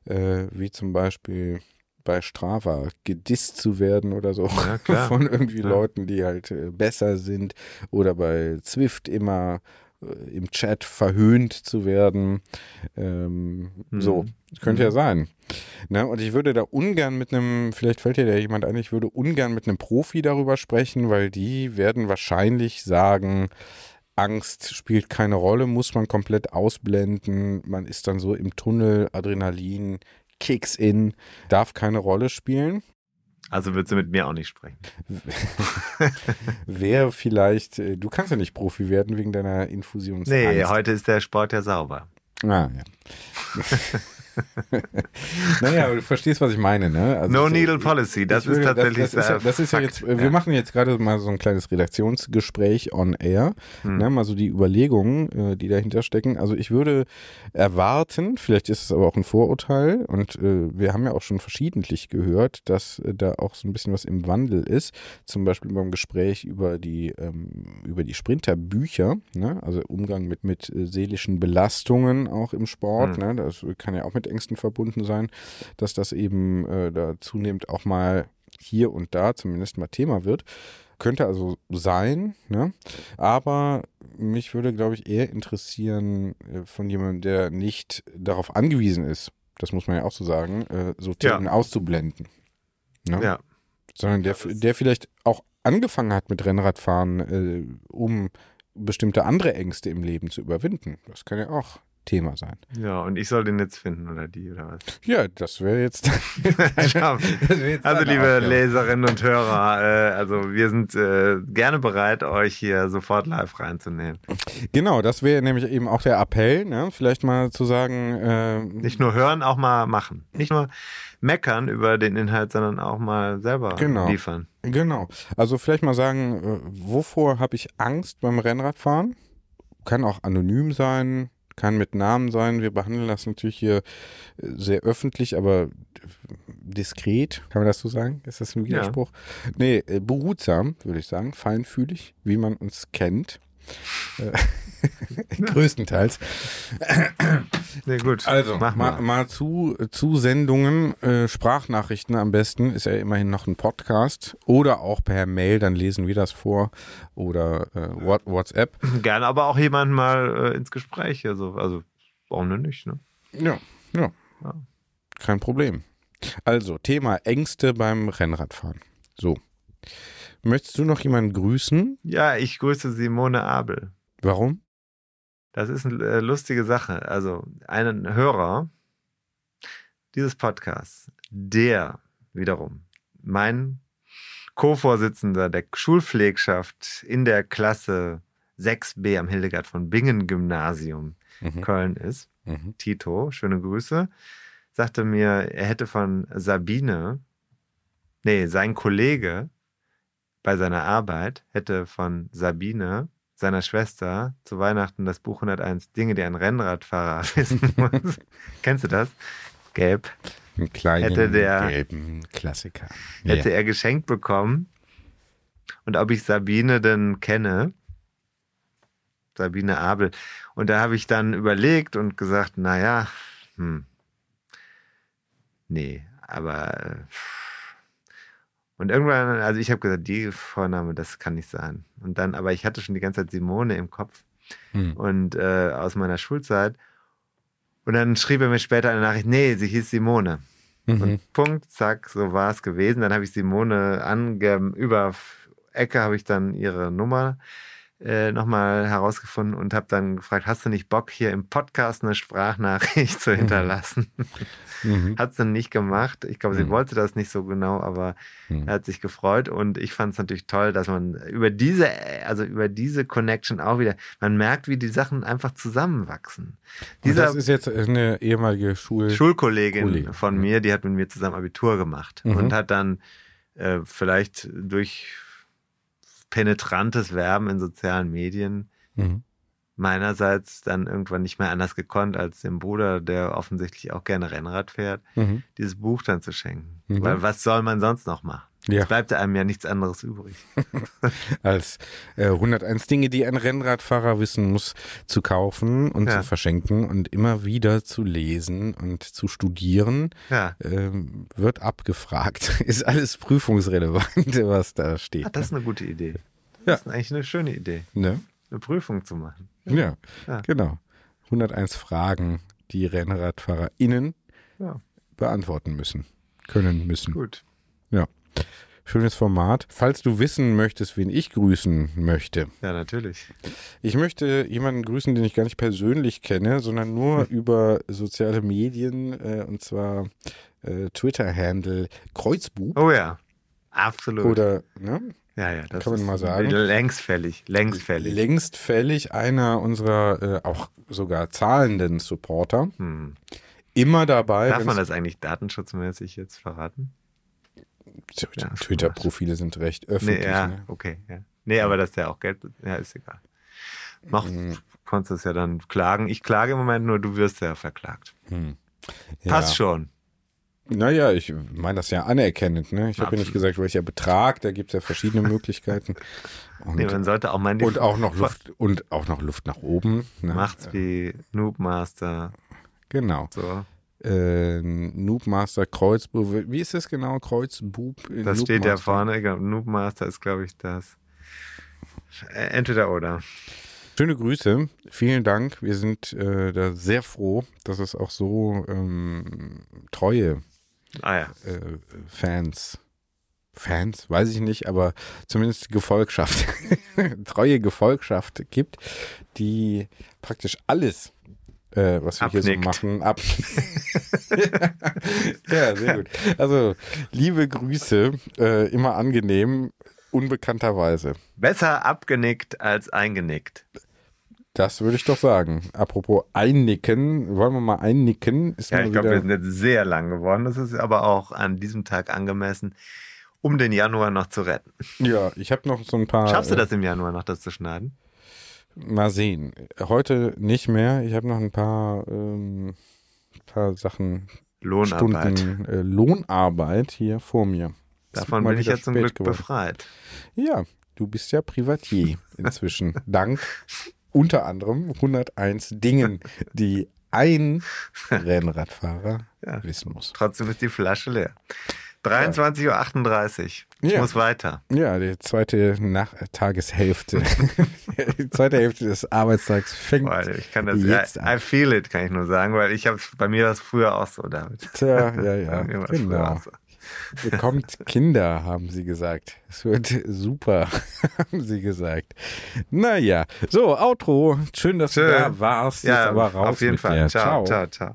äh, wie zum Beispiel bei Strava gedisst zu werden oder so Ja, (laughs) von irgendwie Ja. Leuten, die halt äh, besser sind oder bei Zwift immer im Chat verhöhnt zu werden. Ähm, Mhm. So, könnte ja sein. Ne? Und ich würde da ungern mit einem, vielleicht fällt dir da jemand ein, ich würde ungern mit einem Profi darüber sprechen, weil die werden wahrscheinlich sagen, Angst spielt keine Rolle, muss man komplett ausblenden. Man ist dann so im Tunnel, Adrenalin, Kicks in, darf keine Rolle spielen. Also würdest du mit mir auch nicht sprechen. (laughs) Wäre vielleicht, äh, du kannst ja nicht Profi werden wegen deiner Infusionsangst. Nee, heute ist der Sport ja sauber. Ah, ja. (laughs) (laughs) naja, aber du verstehst, was ich meine, ne? Also No ich- Needle Policy, das ich ist würde- tatsächlich das, das, ist ja, das ist ja jetzt, äh, wir machen jetzt gerade mal so ein kleines Redaktionsgespräch on air, Hm. ne, mal so die Überlegungen, äh, die dahinter stecken. Also ich würde erwarten, vielleicht ist es aber auch ein Vorurteil und äh, wir haben ja auch schon verschiedentlich gehört, dass da auch so ein bisschen was im Wandel ist. Zum Beispiel beim Gespräch über die ähm, über die Sprinterbücher, ne, also Umgang mit mit seelischen Belastungen auch im Sport, Hm. ne, das kann ja auch mit Ängsten verbunden sein, dass das eben äh, da zunehmend auch mal hier und da zumindest mal Thema wird. Könnte also sein, ne? aber mich würde, glaube ich, eher interessieren äh, von jemandem, der nicht darauf angewiesen ist, das muss man ja auch so sagen, äh, so Ja. Themen auszublenden. Ne? Ja. Sondern der, der vielleicht auch angefangen hat mit Rennradfahren, äh, um bestimmte andere Ängste im Leben zu überwinden. Das kann ja auch Thema sein. ja, und ich soll den jetzt finden oder die oder was? Ja, das wäre jetzt. (laughs) Schau. (laughs) Also liebe Leserinnen und Hörer, äh, also wir sind äh, gerne bereit, euch hier sofort live reinzunehmen. Genau, das wäre nämlich eben auch der Appell, ne? vielleicht mal zu sagen, äh, Nicht nur hören, auch mal machen. Nicht nur meckern über den Inhalt, sondern auch mal selber Genau. liefern. Genau. Also vielleicht mal sagen, äh, wovor habe ich Angst beim Rennradfahren? Kann auch anonym sein, kann mit Namen sein. Wir behandeln das natürlich hier äh, sehr öffentlich, aber diskret, kann man das so sagen? Ist das ein Ja. Widerspruch? Nee, äh, behutsam, würde ich sagen, feinfühlig, wie man uns kennt. Äh, (laughs) Größtenteils. Nee, gut. Also, mach mal, mal. mal zu, zu Sendungen, äh, Sprachnachrichten am besten, ist ja immerhin noch ein Podcast. Oder auch per Mail, dann lesen wir das vor. Oder äh, What- WhatsApp. Gerne aber auch jemanden mal äh, ins Gespräch. Also, also warum denn nicht, ne? Ja, ja. Ja. Kein Problem. Also, Thema Ängste beim Rennradfahren. So. Möchtest du noch jemanden grüßen? Ja, ich grüße Simone Abel. Warum? Das ist eine äh, lustige Sache. Also, einen Hörer dieses Podcasts, der wiederum mein Co-Vorsitzender der Schulpflegschaft in der Klasse 6b am Hildegard von Bingen Gymnasium Mhm. Köln ist, Mhm. Tito, schöne Grüße, sagte mir, er hätte von Sabine, nee, sein Kollege bei seiner Arbeit hätte von Sabine, seiner Schwester, zu Weihnachten das Buch 101 Dinge, die ein Rennradfahrer (laughs) wissen muss. Kennst du das? Gelb. Einen kleinen Hätte der- gelben Klassiker. Hätte Ja. er geschenkt bekommen. Und ob ich Sabine denn kenne, Sabine Abel. Und da habe ich dann überlegt und gesagt, naja, hm, nee, aber äh, und irgendwann, also ich habe gesagt, die Vorname, das kann nicht sein. Und dann, aber ich hatte schon die ganze Zeit Simone im Kopf Hm. und äh, aus meiner Schulzeit. Und dann schrieb er mir später eine Nachricht, nee, sie hieß Simone. Mhm. Und Punkt, zack, so war es gewesen. Dann habe ich Simone ange über Ecke habe ich dann ihre Nummer äh, nochmal herausgefunden und habe dann gefragt, hast du nicht Bock, hier im Podcast eine Sprachnachricht (laughs) zu hinterlassen? Mhm. Hat sie nicht gemacht. Ich glaube, sie Mhm. wollte das nicht so genau, aber Mhm. er hat sich gefreut und ich fand es natürlich toll, dass man über diese, also über diese Connection auch wieder, man merkt, wie die Sachen einfach zusammenwachsen. Dieser das ist jetzt eine ehemalige Schul... Schulkollegin Kollegin, von mir, die hat mit mir zusammen Abitur gemacht Mhm. und hat dann äh, vielleicht durch penetrantes Werben in sozialen Medien Mhm. meinerseits dann irgendwann nicht mehr anders gekonnt, als dem Bruder, der offensichtlich auch gerne Rennrad fährt, Mhm. dieses Buch dann zu schenken. Mhm. Weil was soll man sonst noch machen? Ja. Es bleibt einem ja nichts anderes übrig. (laughs) als äh, 101 Dinge, die ein Rennradfahrer wissen muss, zu kaufen und Ja. zu verschenken und immer wieder zu lesen und zu studieren, Ja. ähm, wird abgefragt. (laughs) Ist alles prüfungsrelevant, was da steht. Ah, das ist eine gute Idee. Ja. Das ist eigentlich eine schöne Idee, Ne? eine Prüfung zu machen. Ja, genau. 101 Fragen, die RennradfahrerInnen beantworten müssen, können müssen. Gut. Ja. Schönes Format. Falls du wissen möchtest, wen ich grüßen möchte, Ja, natürlich. Ich möchte jemanden grüßen, den ich gar nicht persönlich kenne, sondern nur (laughs) über soziale Medien äh, und zwar äh, Twitter-Handle Kreuzbub Oh ja, absolut. oder ne, ja, ja, das kann man ist mal sagen. Längst fällig, längst fällig. längst fällig einer unserer äh, auch sogar zahlenden Supporter. Hm. Immer dabei. Darf man das eigentlich datenschutzmäßig jetzt verraten? Ja, Twitter-Profile sind recht Nee, öffentlich. ja, ne? okay. Ja. Nee, aber dass der auch Geld, ja, ist egal. Noch Mhm. konntest du es ja dann klagen. Ich klage im Moment nur, du wirst ja verklagt. Ja. Passt schon. Naja, ich meine das ja anerkennend. Ne? Ich habe ja nicht gesagt, welcher Betrag, da gibt es ja verschiedene (laughs) Möglichkeiten. Und, Nee, man sollte auch die und auch noch Luft und auch noch Luft nach oben. Ne? Macht's wie Noobmaster. Genau. So. Äh, Noobmaster Kreuzbub. Wie ist das genau? Kreuzbub? Das steht ja vorne. Noobmaster ist, glaube ich, das. Äh, Entweder oder. Schöne Grüße. Vielen Dank. Wir sind äh, da sehr froh, dass es auch so ähm, treue Ah ja. äh, Fans, Fans, weiß ich nicht, aber zumindest Gefolgschaft, (laughs) treue Gefolgschaft gibt, die praktisch alles, äh, was wir hier so Abnickt. machen, ab. (laughs) ja, sehr gut. Also, liebe Grüße, äh, immer angenehm, unbekannterweise. Besser abgenickt als eingenickt. Das würde ich doch sagen. Apropos einnicken, wollen wir mal einnicken? Ist Ja, ich glaube, wir sind jetzt sehr lang geworden. Das ist aber auch an diesem Tag angemessen, um den Januar noch zu retten. ja, ich habe noch so ein paar. Schaffst du äh, das im Januar noch, das zu schneiden? Mal sehen. Heute nicht mehr. Ich habe noch ein paar, ähm, paar Sachen, Lohnarbeit. Stunden äh, Lohnarbeit hier vor mir. Davon bin ich ja zum Glück geworden. befreit. Ja, du bist ja Privatier inzwischen. (laughs) Dank unter anderem 101 Dingen, die ein (laughs) Rennradfahrer Ja. wissen muss. Trotzdem ist die Flasche leer. 23.38 Uhr. Ich Ja. muss weiter. Ja, die zweite Nach Tageshälfte, (laughs) die zweite Hälfte des Arbeitstags fängt Weil ich kann das, jetzt I, an. I feel it, kann ich nur sagen, weil ich habe bei mir war es früher auch so, David. Tja, ja, ja, (laughs) genau. so. Bekommt Kinder, haben sie gesagt. Es wird super, (laughs) haben sie gesagt. Naja, so, Outro. Schön, dass Schön. du da warst. Ja, aber raus auf jeden Fall. dir. Ciao, ciao, ciao.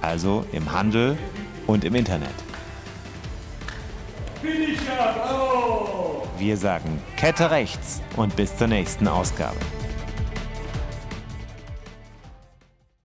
Also im Handel und im Internet. Wir sagen Kette rechts und bis zur nächsten Ausgabe.